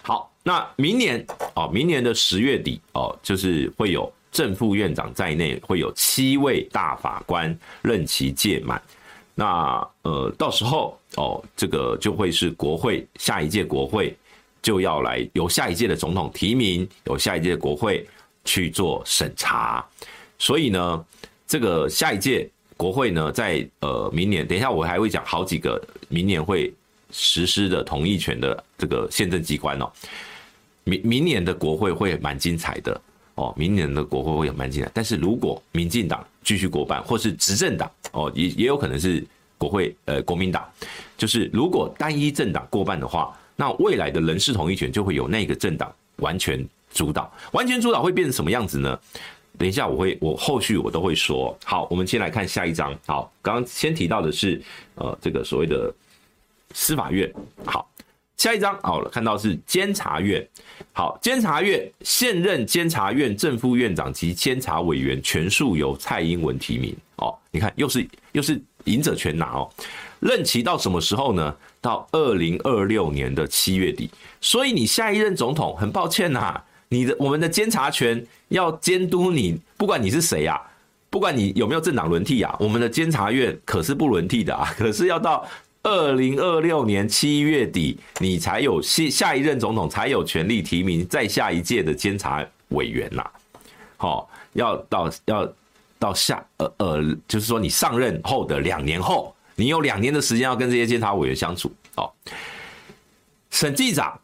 好，那明年哦，明年的十月底哦，就是会有正副院长在内会有七位大法官任期届满，那呃到时候哦，这个就会是国会下一届国会。就要来由下一届的总统提名，由下一届国会去做审查，所以呢，这个下一届国会呢，在呃明年，等一下我还会讲好几个明年会实施的同意权的这个宪政机关哦。明明年的国会会蛮精彩的哦，明年的国会会蛮精彩。但是如果民进党继续过半，或是执政党哦，也也有可能是国会呃国民党，就是如果单一政党过半的话。那未来的人事同意权就会由那个政党完全主导，完全主导会变成什么样子呢？等一下我会，我后续我都会说。好，我们先来看下一章。好，刚刚先提到的是呃这个所谓的司法院。好，下一章好了，看到是监察院。好，监察院现任监察院正副院长及监察委员全数由蔡英文提名。哦，你看又是又是赢者全拿哦。任期到什么时候呢？到二零二六年的七月底。所以你下一任总统，很抱歉呐，你的我们的监察权要监督你，不管你是谁呀，不管你有没有政党轮替啊，我们的监察院可是不轮替的啊。可是要到二零二六年七月底，你才有下下一任总统才有权利提名再下一届的监察委员呐。好，要到要到下呃呃，就是说你上任后的两年后。你有两年的时间要跟这些监察委员相处哦。审计长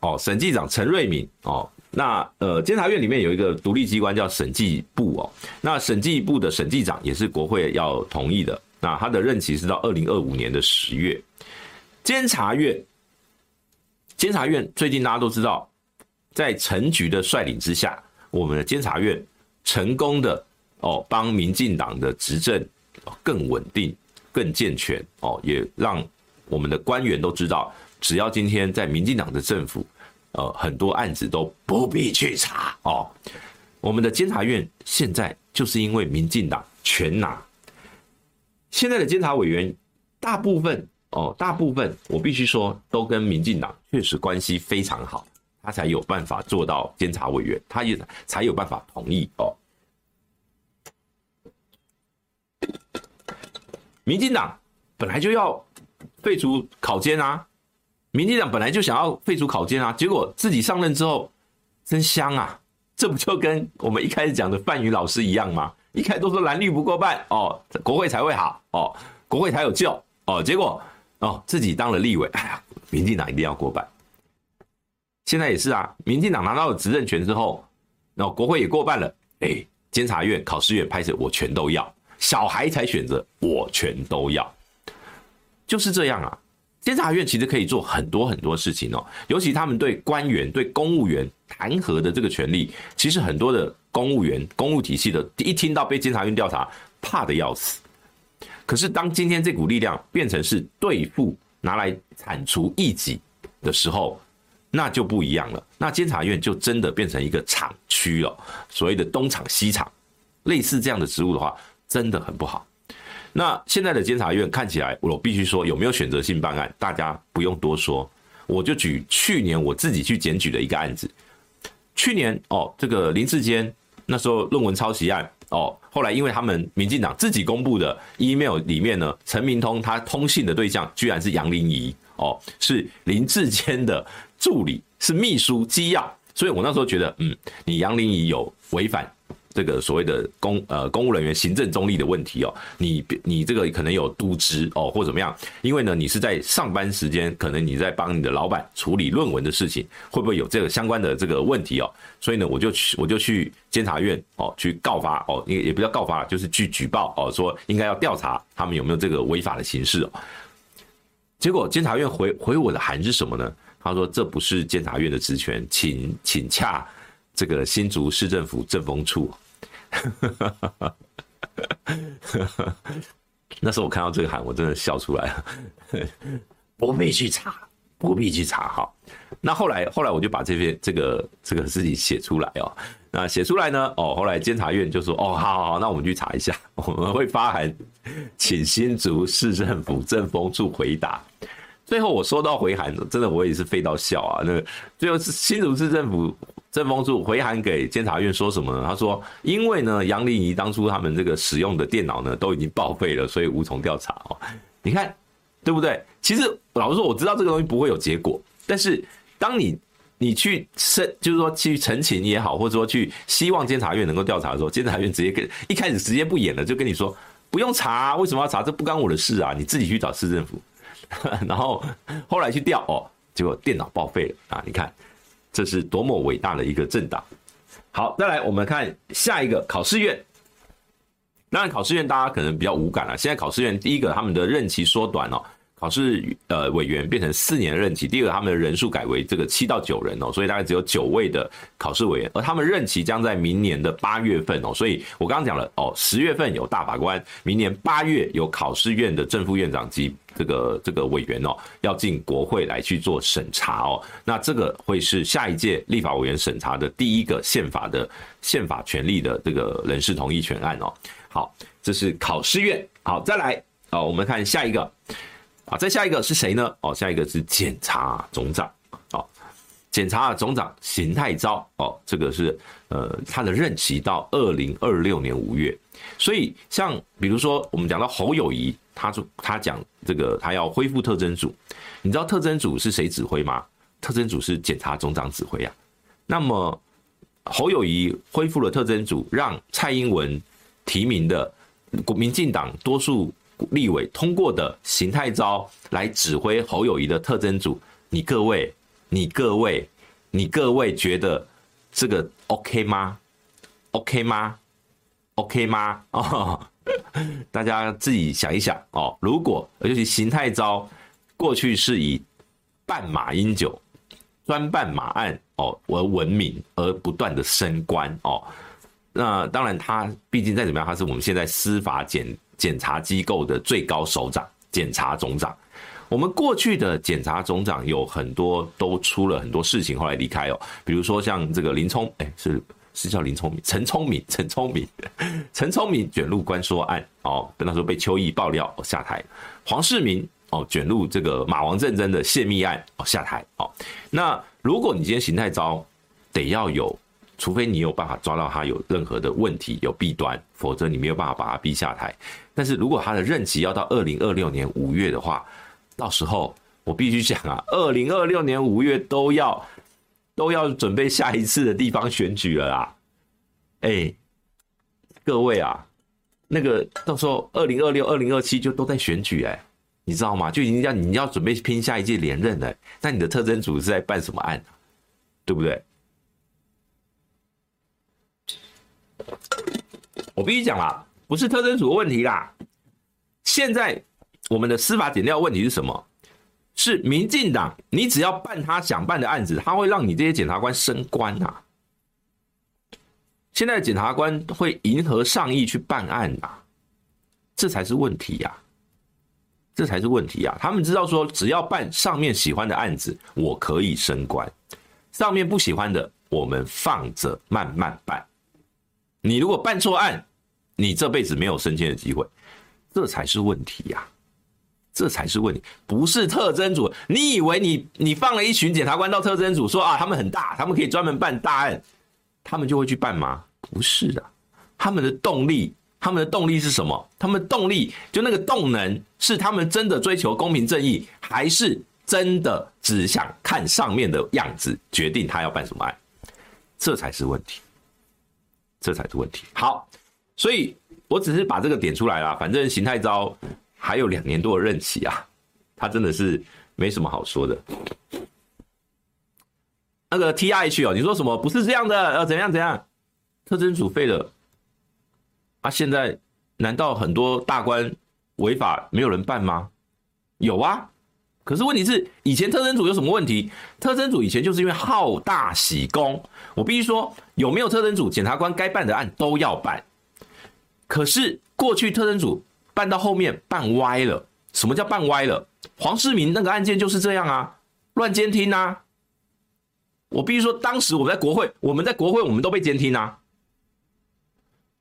哦，审计长陈瑞敏哦，那呃，监察院里面有一个独立机关叫审计部哦，那审计部的审计长也是国会要同意的，那他的任期是到二零二五年的十月。监察院，监察院最近大家都知道，在陈局的率领之下，我们的监察院成功的哦，帮民进党的执政更稳定、更健全哦，也让我们的官员都知道，只要今天在民进党的政府，呃，很多案子都不必去查哦。我们的监察院现在就是因为民进党全拿，现在的监察委员大部分哦，大部分我必须说都跟民进党确实关系非常好。他才有办法做到监察委员，他也才有办法同意哦。民进党本来就要废除考监啊，民进党本来就想要废除考监啊，结果自己上任之后真香啊！这不就跟我们一开始讲的范云老师一样吗？一开始都说蓝绿不过半哦，国会才会好哦，国会才有救哦，结果哦自己当了立委，哎呀，民进党一定要过半。现在也是啊，民进党拿到了执政权之后，那国会也过半了，哎，监察院、考试院拍摄我全都要，小孩才选择我全都要，就是这样啊。监察院其实可以做很多很多事情哦，尤其他们对官员、对公务员弹劾的这个权利，其实很多的公务员、公务体系的，一听到被监察院调查，怕得要死。可是当今天这股力量变成是对付、拿来铲除异己的时候，那就不一样了，那监察院就真的变成一个厂区了，所谓的东厂西厂，类似这样的职务的话，真的很不好。那现在的监察院看起来，我必须说有没有选择性办案，大家不用多说。我就举去年我自己去检举的一个案子，去年哦，这个林志坚那时候论文抄袭案哦，后来因为他们民进党自己公布的 email 里面呢，陈明通他通信的对象居然是杨玲仪哦，是林志坚的。助理是秘书机要，所以我那时候觉得，嗯，你杨玲仪有违反这个所谓的公呃公务人员行政中立的问题哦，你你这个可能有渎职哦或怎么样，因为呢你是在上班时间，可能你在帮你的老板处理论文的事情，会不会有这个相关的这个问题哦？所以呢我就去我就去监察院哦去告发哦，也也不叫告发，就是去举报哦，说应该要调查他们有没有这个违法的形式哦。结果监察院回回我的函是什么呢？他说：“这不是监察院的职权，请请洽这个新竹市政府政风处。” 那时候我看到这个函，我真的笑出来了。不必去查，不必去查。好，那后来后来我就把这篇这个这个事情写出来哦。那写出来呢？哦，后来监察院就说：“哦，好好好，那我们去查一下，我们会发函请新竹市政府政风处回答。”最后我收到回函，真的我也是废到笑啊！那个最后是新竹市政府政风处回函给监察院说什么呢？他说，因为呢杨玲仪当初他们这个使用的电脑呢都已经报废了，所以无从调查哦。你看对不对？其实老实说，我知道这个东西不会有结果，但是当你你去申，就是说去陈情也好，或者说去希望监察院能够调查的时候，监察院直接跟一开始直接不演了，就跟你说不用查，为什么要查？这不干我的事啊，你自己去找市政府。然后后来去调哦，结果电脑报废了啊！你看，这是多么伟大的一个政党。好，再来我们看下一个考试院。当然，考试院大家可能比较无感了。现在考试院第一个，他们的任期缩短了。考试呃委员变成四年任期，第二个他们的人数改为这个七到九人哦，所以大概只有九位的考试委员，而他们任期将在明年的八月份哦，所以我刚刚讲了哦，十月份有大法官，明年八月有考试院的正副院长及这个这个委员哦，要进国会来去做审查哦，那这个会是下一届立法委员审查的第一个宪法的宪法权利的这个人事同意权案哦。好，这是考试院，好，再来哦，我们看下一个。啊，再下一个是谁呢？哦，下一个是检察总长。哦，检察总长邢太昭。哦，这个是呃，他的任期到二零二六年五月。所以，像比如说我们讲到侯友谊，他说他讲这个他要恢复特征组。你知道特征组是谁指挥吗？特征组是检察总长指挥啊。那么侯友谊恢复了特征组，让蔡英文提名的国民进党多数。立委通过的形态招来指挥侯友谊的特征组，你各位，你各位，你各位觉得这个 OK 吗？OK 吗？OK 吗？哦，大家自己想一想哦。如果尤其形态招过去是以办马英九、专办马案哦。哦而闻名，而不断的升官哦。那当然，他毕竟再怎么样，他是我们现在司法检检察机构的最高首长，检察总长。我们过去的检察总长有很多都出了很多事情，后来离开哦。比如说像这个林聪，哎，是是叫林聪明，陈聪明，陈聪明，陈聪明卷入官说案哦，跟他说被邱毅爆料下台。黄世明哦，卷入这个马王政争的泄密案哦，下台哦。那如果你今天邢太招得要有。除非你有办法抓到他有任何的问题、有弊端，否则你没有办法把他逼下台。但是如果他的任期要到二零二六年五月的话，到时候我必须讲啊，二零二六年五月都要都要准备下一次的地方选举了啦。哎，各位啊，那个到时候二零二六、二零二七就都在选举哎，你知道吗？就已经要你要准备拼下一届连任了。那你的特侦组是在办什么案？对不对？我必须讲啦，不是特侦组的问题啦。现在我们的司法检调问题是什么？是民进党，你只要办他想办的案子，他会让你这些检察官升官啊。现在的检察官会迎合上意去办案啊，这才是问题呀，这才是问题呀。他们知道说，只要办上面喜欢的案子，我可以升官；上面不喜欢的，我们放着慢慢办。你如果办错案，你这辈子没有升迁的机会，这才是问题呀，这才是问题，不是特侦组。你以为你你放了一群检察官到特侦组，说啊，他们很大，他们可以专门办大案，他们就会去办吗？不是的，他们的动力，他们的动力是什么？他们动力就那个动能，是他们真的追求公平正义，还是真的只想看上面的样子，决定他要办什么案？这才是问题。这才是问题。好，所以我只是把这个点出来了。反正邢太昭还有两年多的任期啊，他真的是没什么好说的。那个 T I H 哦，你说什么？不是这样的，呃，怎样怎样？特侦组废了啊？现在难道很多大官违法没有人办吗？有啊。可是问题是，以前特侦组有什么问题？特侦组以前就是因为好大喜功。我必须说，有没有特侦组，检察官该办的案都要办。可是过去特侦组办到后面办歪了。什么叫办歪了？黄世明那个案件就是这样啊，乱监听啊。我必须说，当时我们在国会，我们在国会，我们都被监听啊。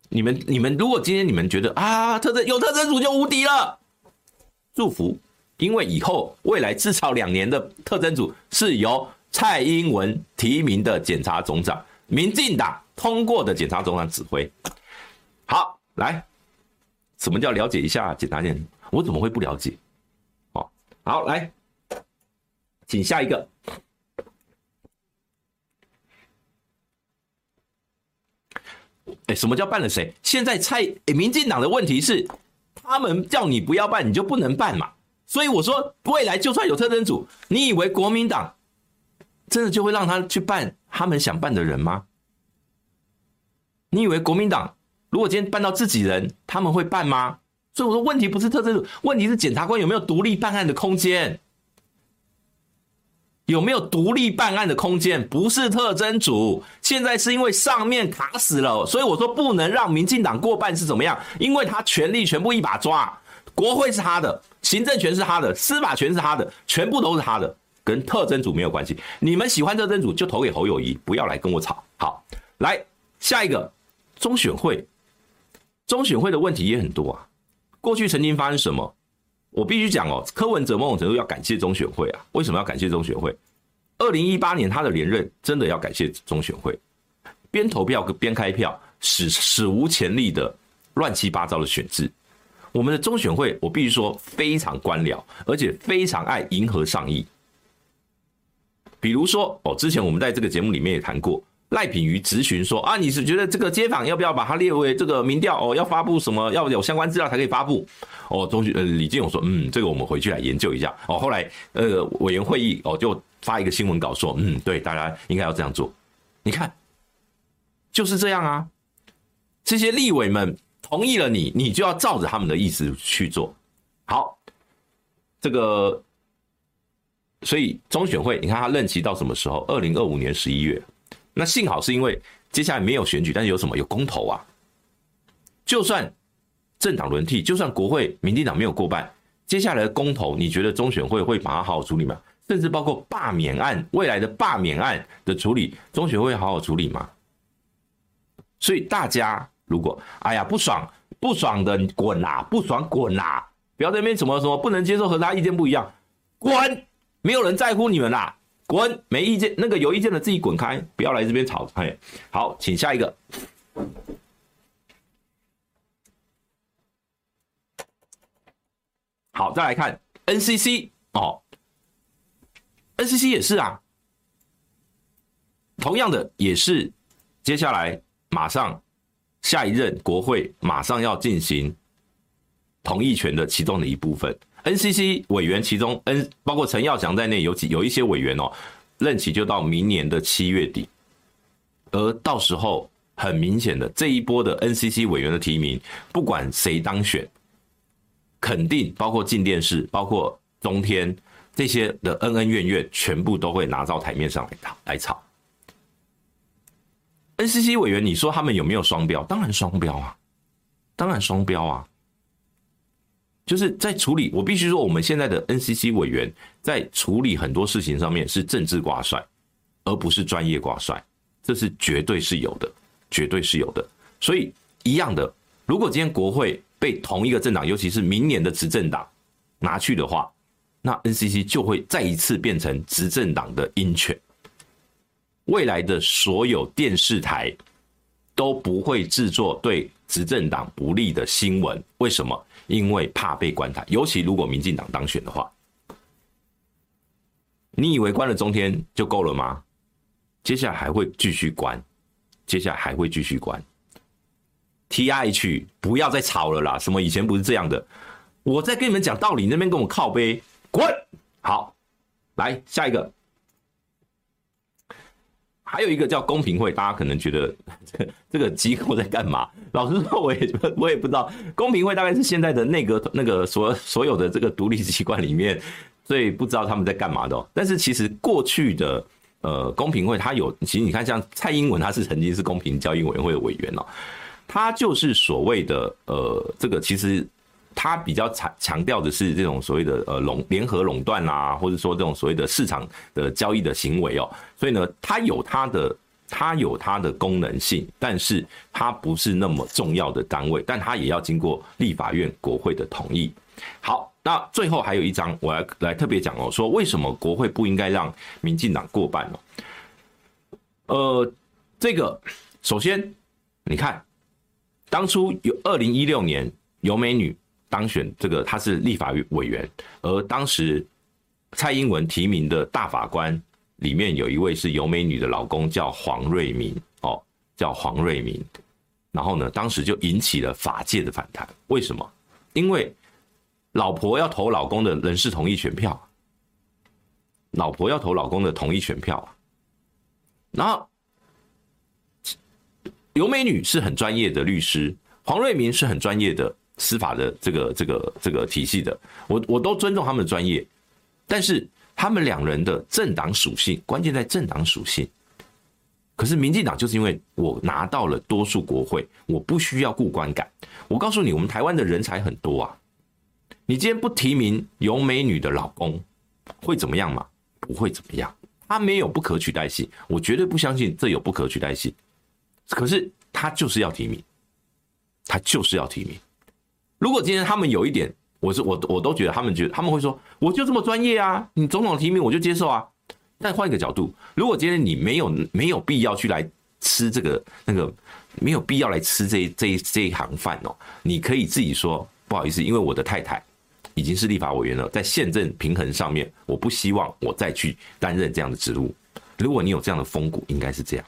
你们你们，如果今天你们觉得啊，特侦有特侦组就无敌了，祝福。因为以后未来至少两年的特侦组是由蔡英文提名的检察总长，民进党通过的检察总长指挥。好，来，什么叫了解一下检察院？我怎么会不了解？哦，好，来，请下一个。哎，什么叫办了谁？现在蔡民进党的问题是，他们叫你不要办，你就不能办嘛。所以我说，未来就算有特征组，你以为国民党真的就会让他去办他们想办的人吗？你以为国民党如果今天办到自己人，他们会办吗？所以我说，问题不是特征组，问题是检察官有没有独立办案的空间，有没有独立办案的空间？不是特征组，现在是因为上面卡死了，所以我说不能让民进党过半是怎么样？因为他权力全部一把抓。国会是他的，行政权是他的，司法权是他的，全部都是他的，跟特征组没有关系。你们喜欢特征组就投给侯友宜，不要来跟我吵。好，来下一个中选会，中选会的问题也很多啊。过去曾经发生什么？我必须讲哦，柯文哲某种程度要感谢中选会啊。为什么要感谢中选会？二零一八年他的连任真的要感谢中选会，边投票边开票，史史无前例的乱七八糟的选制。我们的中选会，我必须说非常官僚，而且非常爱迎合上意。比如说，哦，之前我们在这个节目里面也谈过，赖品妤咨询说啊，你是觉得这个街访要不要把它列为这个民调？哦，要发布什么？要有相关资料才可以发布？哦，中选呃李进勇说，嗯，这个我们回去来研究一下。哦，后来呃委员会议哦就发一个新闻稿说，嗯，对，大家应该要这样做。你看，就是这样啊，这些立委们。同意了你，你就要照着他们的意思去做。好，这个所以中选会，你看他任期到什么时候？二零二五年十一月。那幸好是因为接下来没有选举，但是有什么？有公投啊。就算政党轮替，就算国会民进党没有过半，接下来的公投，你觉得中选会会把它好好处理吗？甚至包括罢免案，未来的罢免案的处理，中选会好好处理吗？所以大家如果哎呀不爽不爽的滚啦，不爽滚啦，不要在那边什么什么不能接受和他意见不一样，滚，没有人在乎你们啦，滚，没意见那个有意见的自己滚开，不要来这边吵。哎，好，请下一个。好，再来看 NCC 哦，NCC 也是啊，同样的也是，接下来马上下一任国会马上要进行同意权的其中的一部分，NCC 委员其中 N 包括陈耀祥在内有几有一些委员哦，任期就到明年的七月底，而到时候很明显的这一波的 NCC 委员的提名，不管谁当选。肯定包括进电视，包括中天这些的恩恩怨怨，全部都会拿到台面上来来吵。NCC 委员，你说他们有没有双标？当然双标啊，当然双标啊。就是在处理，我必须说，我们现在的 NCC 委员在处理很多事情上面是政治挂帅，而不是专业挂帅，这是绝对是有的，绝对是有的。所以一样的，如果今天国会，被同一个政党，尤其是明年的执政党拿去的话，那 NCC 就会再一次变成执政党的鹰犬。未来的所有电视台都不会制作对执政党不利的新闻。为什么？因为怕被关台。尤其如果民进党当选的话，你以为关了中天就够了吗？接下来还会继续关，接下来还会继续关。T I 去，不要再吵了啦！什么以前不是这样的？我在跟你们讲道理，那边跟我靠背，滚！好，来下一个，还有一个叫公平会，大家可能觉得这这个机构在干嘛？老实说，我也我也不知道。公平会大概是现在的内阁那个所所有的这个独立机关里面，所以不知道他们在干嘛的。但是其实过去的呃公平会，它有其实你看，像蔡英文，他是曾经是公平交易委员会的委员喔。他就是所谓的呃，这个其实他比较强强调的是这种所谓的呃垄联合垄断啊，或者说这种所谓的市场的交易的行为哦。所以呢，它有它的它有它的功能性，但是它不是那么重要的单位，但它也要经过立法院国会的同意。好，那最后还有一章，我要来特别讲哦，说为什么国会不应该让民进党过半哦？呃，这个首先你看。当初有二零一六年有美女当选，这个他是立法委员，而当时蔡英文提名的大法官里面有一位是游美女的老公，叫黄瑞明哦，叫黄瑞明。然后呢，当时就引起了法界的反弹。为什么？因为老婆要投老公的人事同意权票，老婆要投老公的同意权票，然后。游美女是很专业的律师，黄瑞明是很专业的司法的这个这个这个体系的，我我都尊重他们的专业，但是他们两人的政党属性，关键在政党属性。可是民进党就是因为我拿到了多数国会，我不需要顾观感。我告诉你，我们台湾的人才很多啊，你今天不提名有美女的老公，会怎么样嘛？不会怎么样，他没有不可取代性，我绝对不相信这有不可取代性。可是他就是要提名，他就是要提名。如果今天他们有一点，我是我我都觉得他们觉得他们会说，我就这么专业啊，你总统提名我就接受啊。但换一个角度，如果今天你没有没有必要去来吃这个那个，没有必要来吃这这这一行饭哦，你可以自己说不好意思，因为我的太太已经是立法委员了，在宪政平衡上面，我不希望我再去担任这样的职务。如果你有这样的风骨，应该是这样。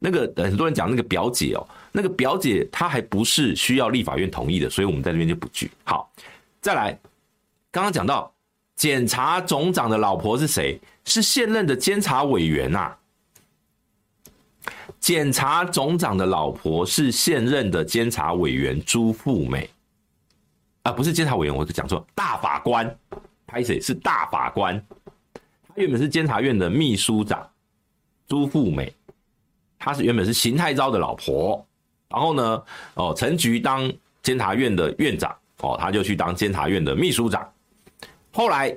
那个很多人讲那个表姐哦，那个表姐她还不是需要立法院同意的，所以我们在这边就不举。好，再来，刚刚讲到检察总长的老婆是谁？是现任的监察委员呐。检察总长的老婆是现任的监察委员朱富美，啊，不是监察委员，我讲错，大法官，拍谁是大法官，他原本是监察院的秘书长朱富美，他是原本是邢太昭的老婆，然后呢，哦，陈菊当监察院的院长，哦，他就去当监察院的秘书长，后来，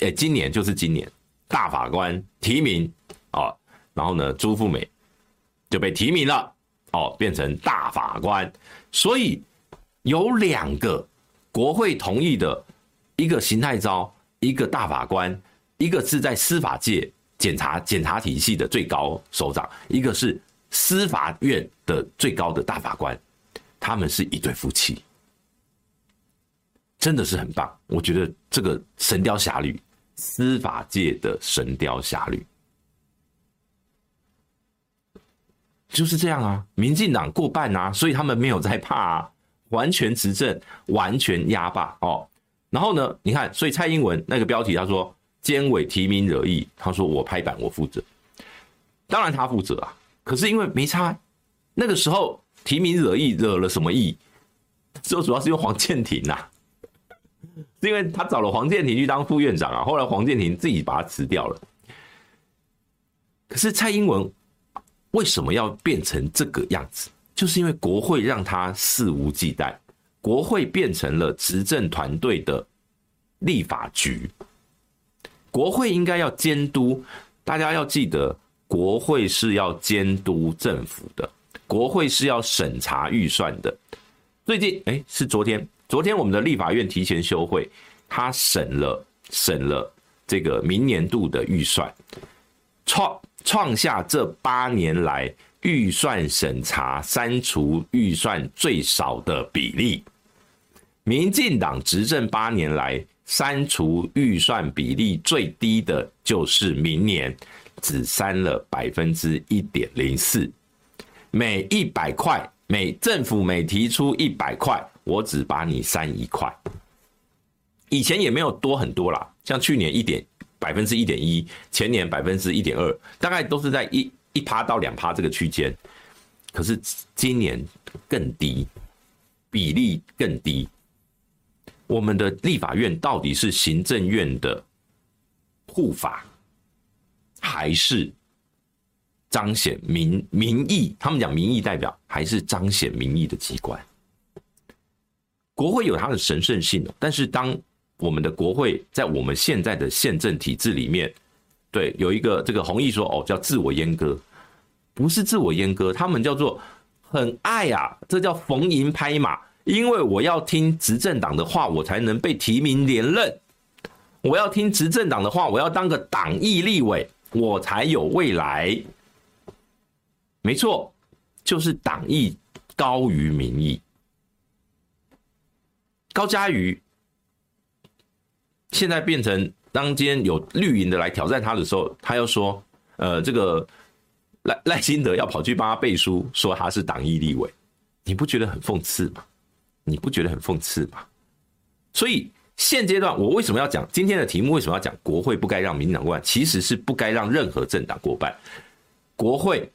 哎，今年就是今年，大法官提名，哦，然后呢，朱富美就被提名了，哦，变成大法官，所以有两个。国会同意的一个邢太昭，一个大法官，一个是在司法界检察检察体系的最高首长，一个是司法院的最高的大法官，他们是一对夫妻，真的是很棒。我觉得这个《神雕侠侣》，司法界的《神雕侠侣》就是这样啊，民进党过半啊，所以他们没有在怕啊。完全执政，完全压霸哦。然后呢，你看，所以蔡英文那个标题，他说监委提名惹议，他说我拍板，我负责。当然他负责啊，可是因为没差，那个时候提名惹意惹了什么议？就主要是用黄建庭呐，是因为他找了黄建庭去当副院长啊。后来黄建庭自己把他辞掉了。可是蔡英文为什么要变成这个样子？就是因为国会让他肆无忌惮，国会变成了执政团队的立法局。国会应该要监督，大家要记得，国会是要监督政府的，国会是要审查预算的。最近，哎，是昨天，昨天我们的立法院提前休会，他审了审了这个明年度的预算，创创下这八年来。预算审查删除预算最少的比例，民进党执政八年来删除预算比例最低的就是明年，只删了百分之一点零四。每一百块，每政府每提出一百块，我只把你删一块。以前也没有多很多啦，像去年一点百分之一点一，前年百分之一点二，大概都是在一。一趴到两趴这个区间，可是今年更低，比例更低。我们的立法院到底是行政院的护法，还是彰显民民意？他们讲民意代表，还是彰显民意的机关？国会有它的神圣性，但是当我们的国会在我们现在的宪政体制里面。对，有一个这个弘毅说哦，叫自我阉割，不是自我阉割，他们叫做很爱啊，这叫逢迎拍马，因为我要听执政党的话，我才能被提名连任；我要听执政党的话，我要当个党意立委，我才有未来。没错，就是党意高于民意。高嘉瑜现在变成。当今有绿营的来挑战他的时候，他又说：“呃，这个赖赖清德要跑去帮他背书，说他是党意立委，你不觉得很讽刺吗？你不觉得很讽刺吗？所以现阶段我为什么要讲今天的题目？为什么要讲国会不该让民进党过半？其实是不该让任何政党过半。国会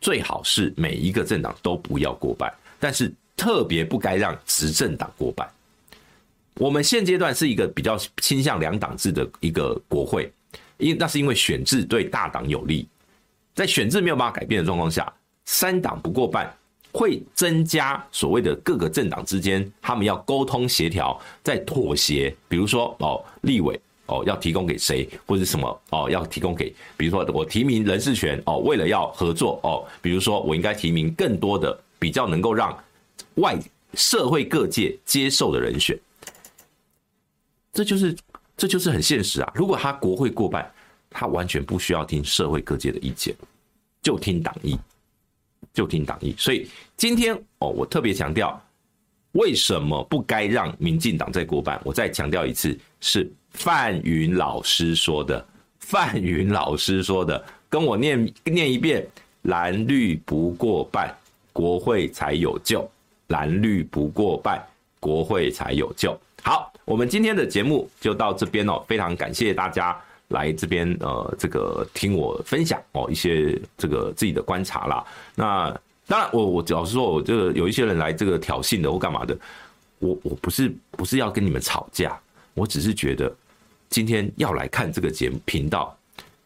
最好是每一个政党都不要过半，但是特别不该让执政党过半。”我们现阶段是一个比较倾向两党制的一个国会，因那是因为选制对大党有利，在选制没有办法改变的状况下，三党不过半会增加所谓的各个政党之间他们要沟通协调，在妥协，比如说哦立委哦要提供给谁或者什么哦要提供给，比如说我提名人事权哦为了要合作哦，比如说我应该提名更多的比较能够让外社会各界接受的人选。这就是，这就是很现实啊！如果他国会过半，他完全不需要听社会各界的意见，就听党意，就听党意。所以今天哦，我特别强调，为什么不该让民进党再过半？我再强调一次，是范云老师说的。范云老师说的，跟我念念一遍：蓝绿不过半，国会才有救；蓝绿不过半，国会才有救。好，我们今天的节目就到这边哦，非常感谢大家来这边呃，这个听我分享哦一些这个自己的观察啦。那当然我，我我老实说，我这个有一些人来这个挑衅的或干嘛的，我我不是不是要跟你们吵架，我只是觉得今天要来看这个节目频道，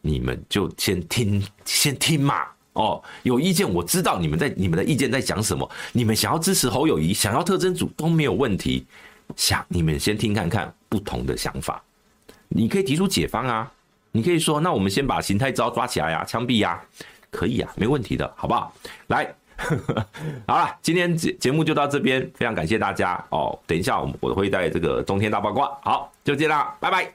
你们就先听先听嘛。哦，有意见我知道你们在你们的意见在讲什么，你们想要支持侯友谊，想要特征组都没有问题。想你们先听看看不同的想法，你可以提出解方啊，你可以说那我们先把形态招抓起来呀、啊，枪毙呀，可以啊，没问题的，好不好？来。好了，今天节节目就到这边，非常感谢大家哦。等一下，我我会带这个中天大八卦，好，就这样，拜拜。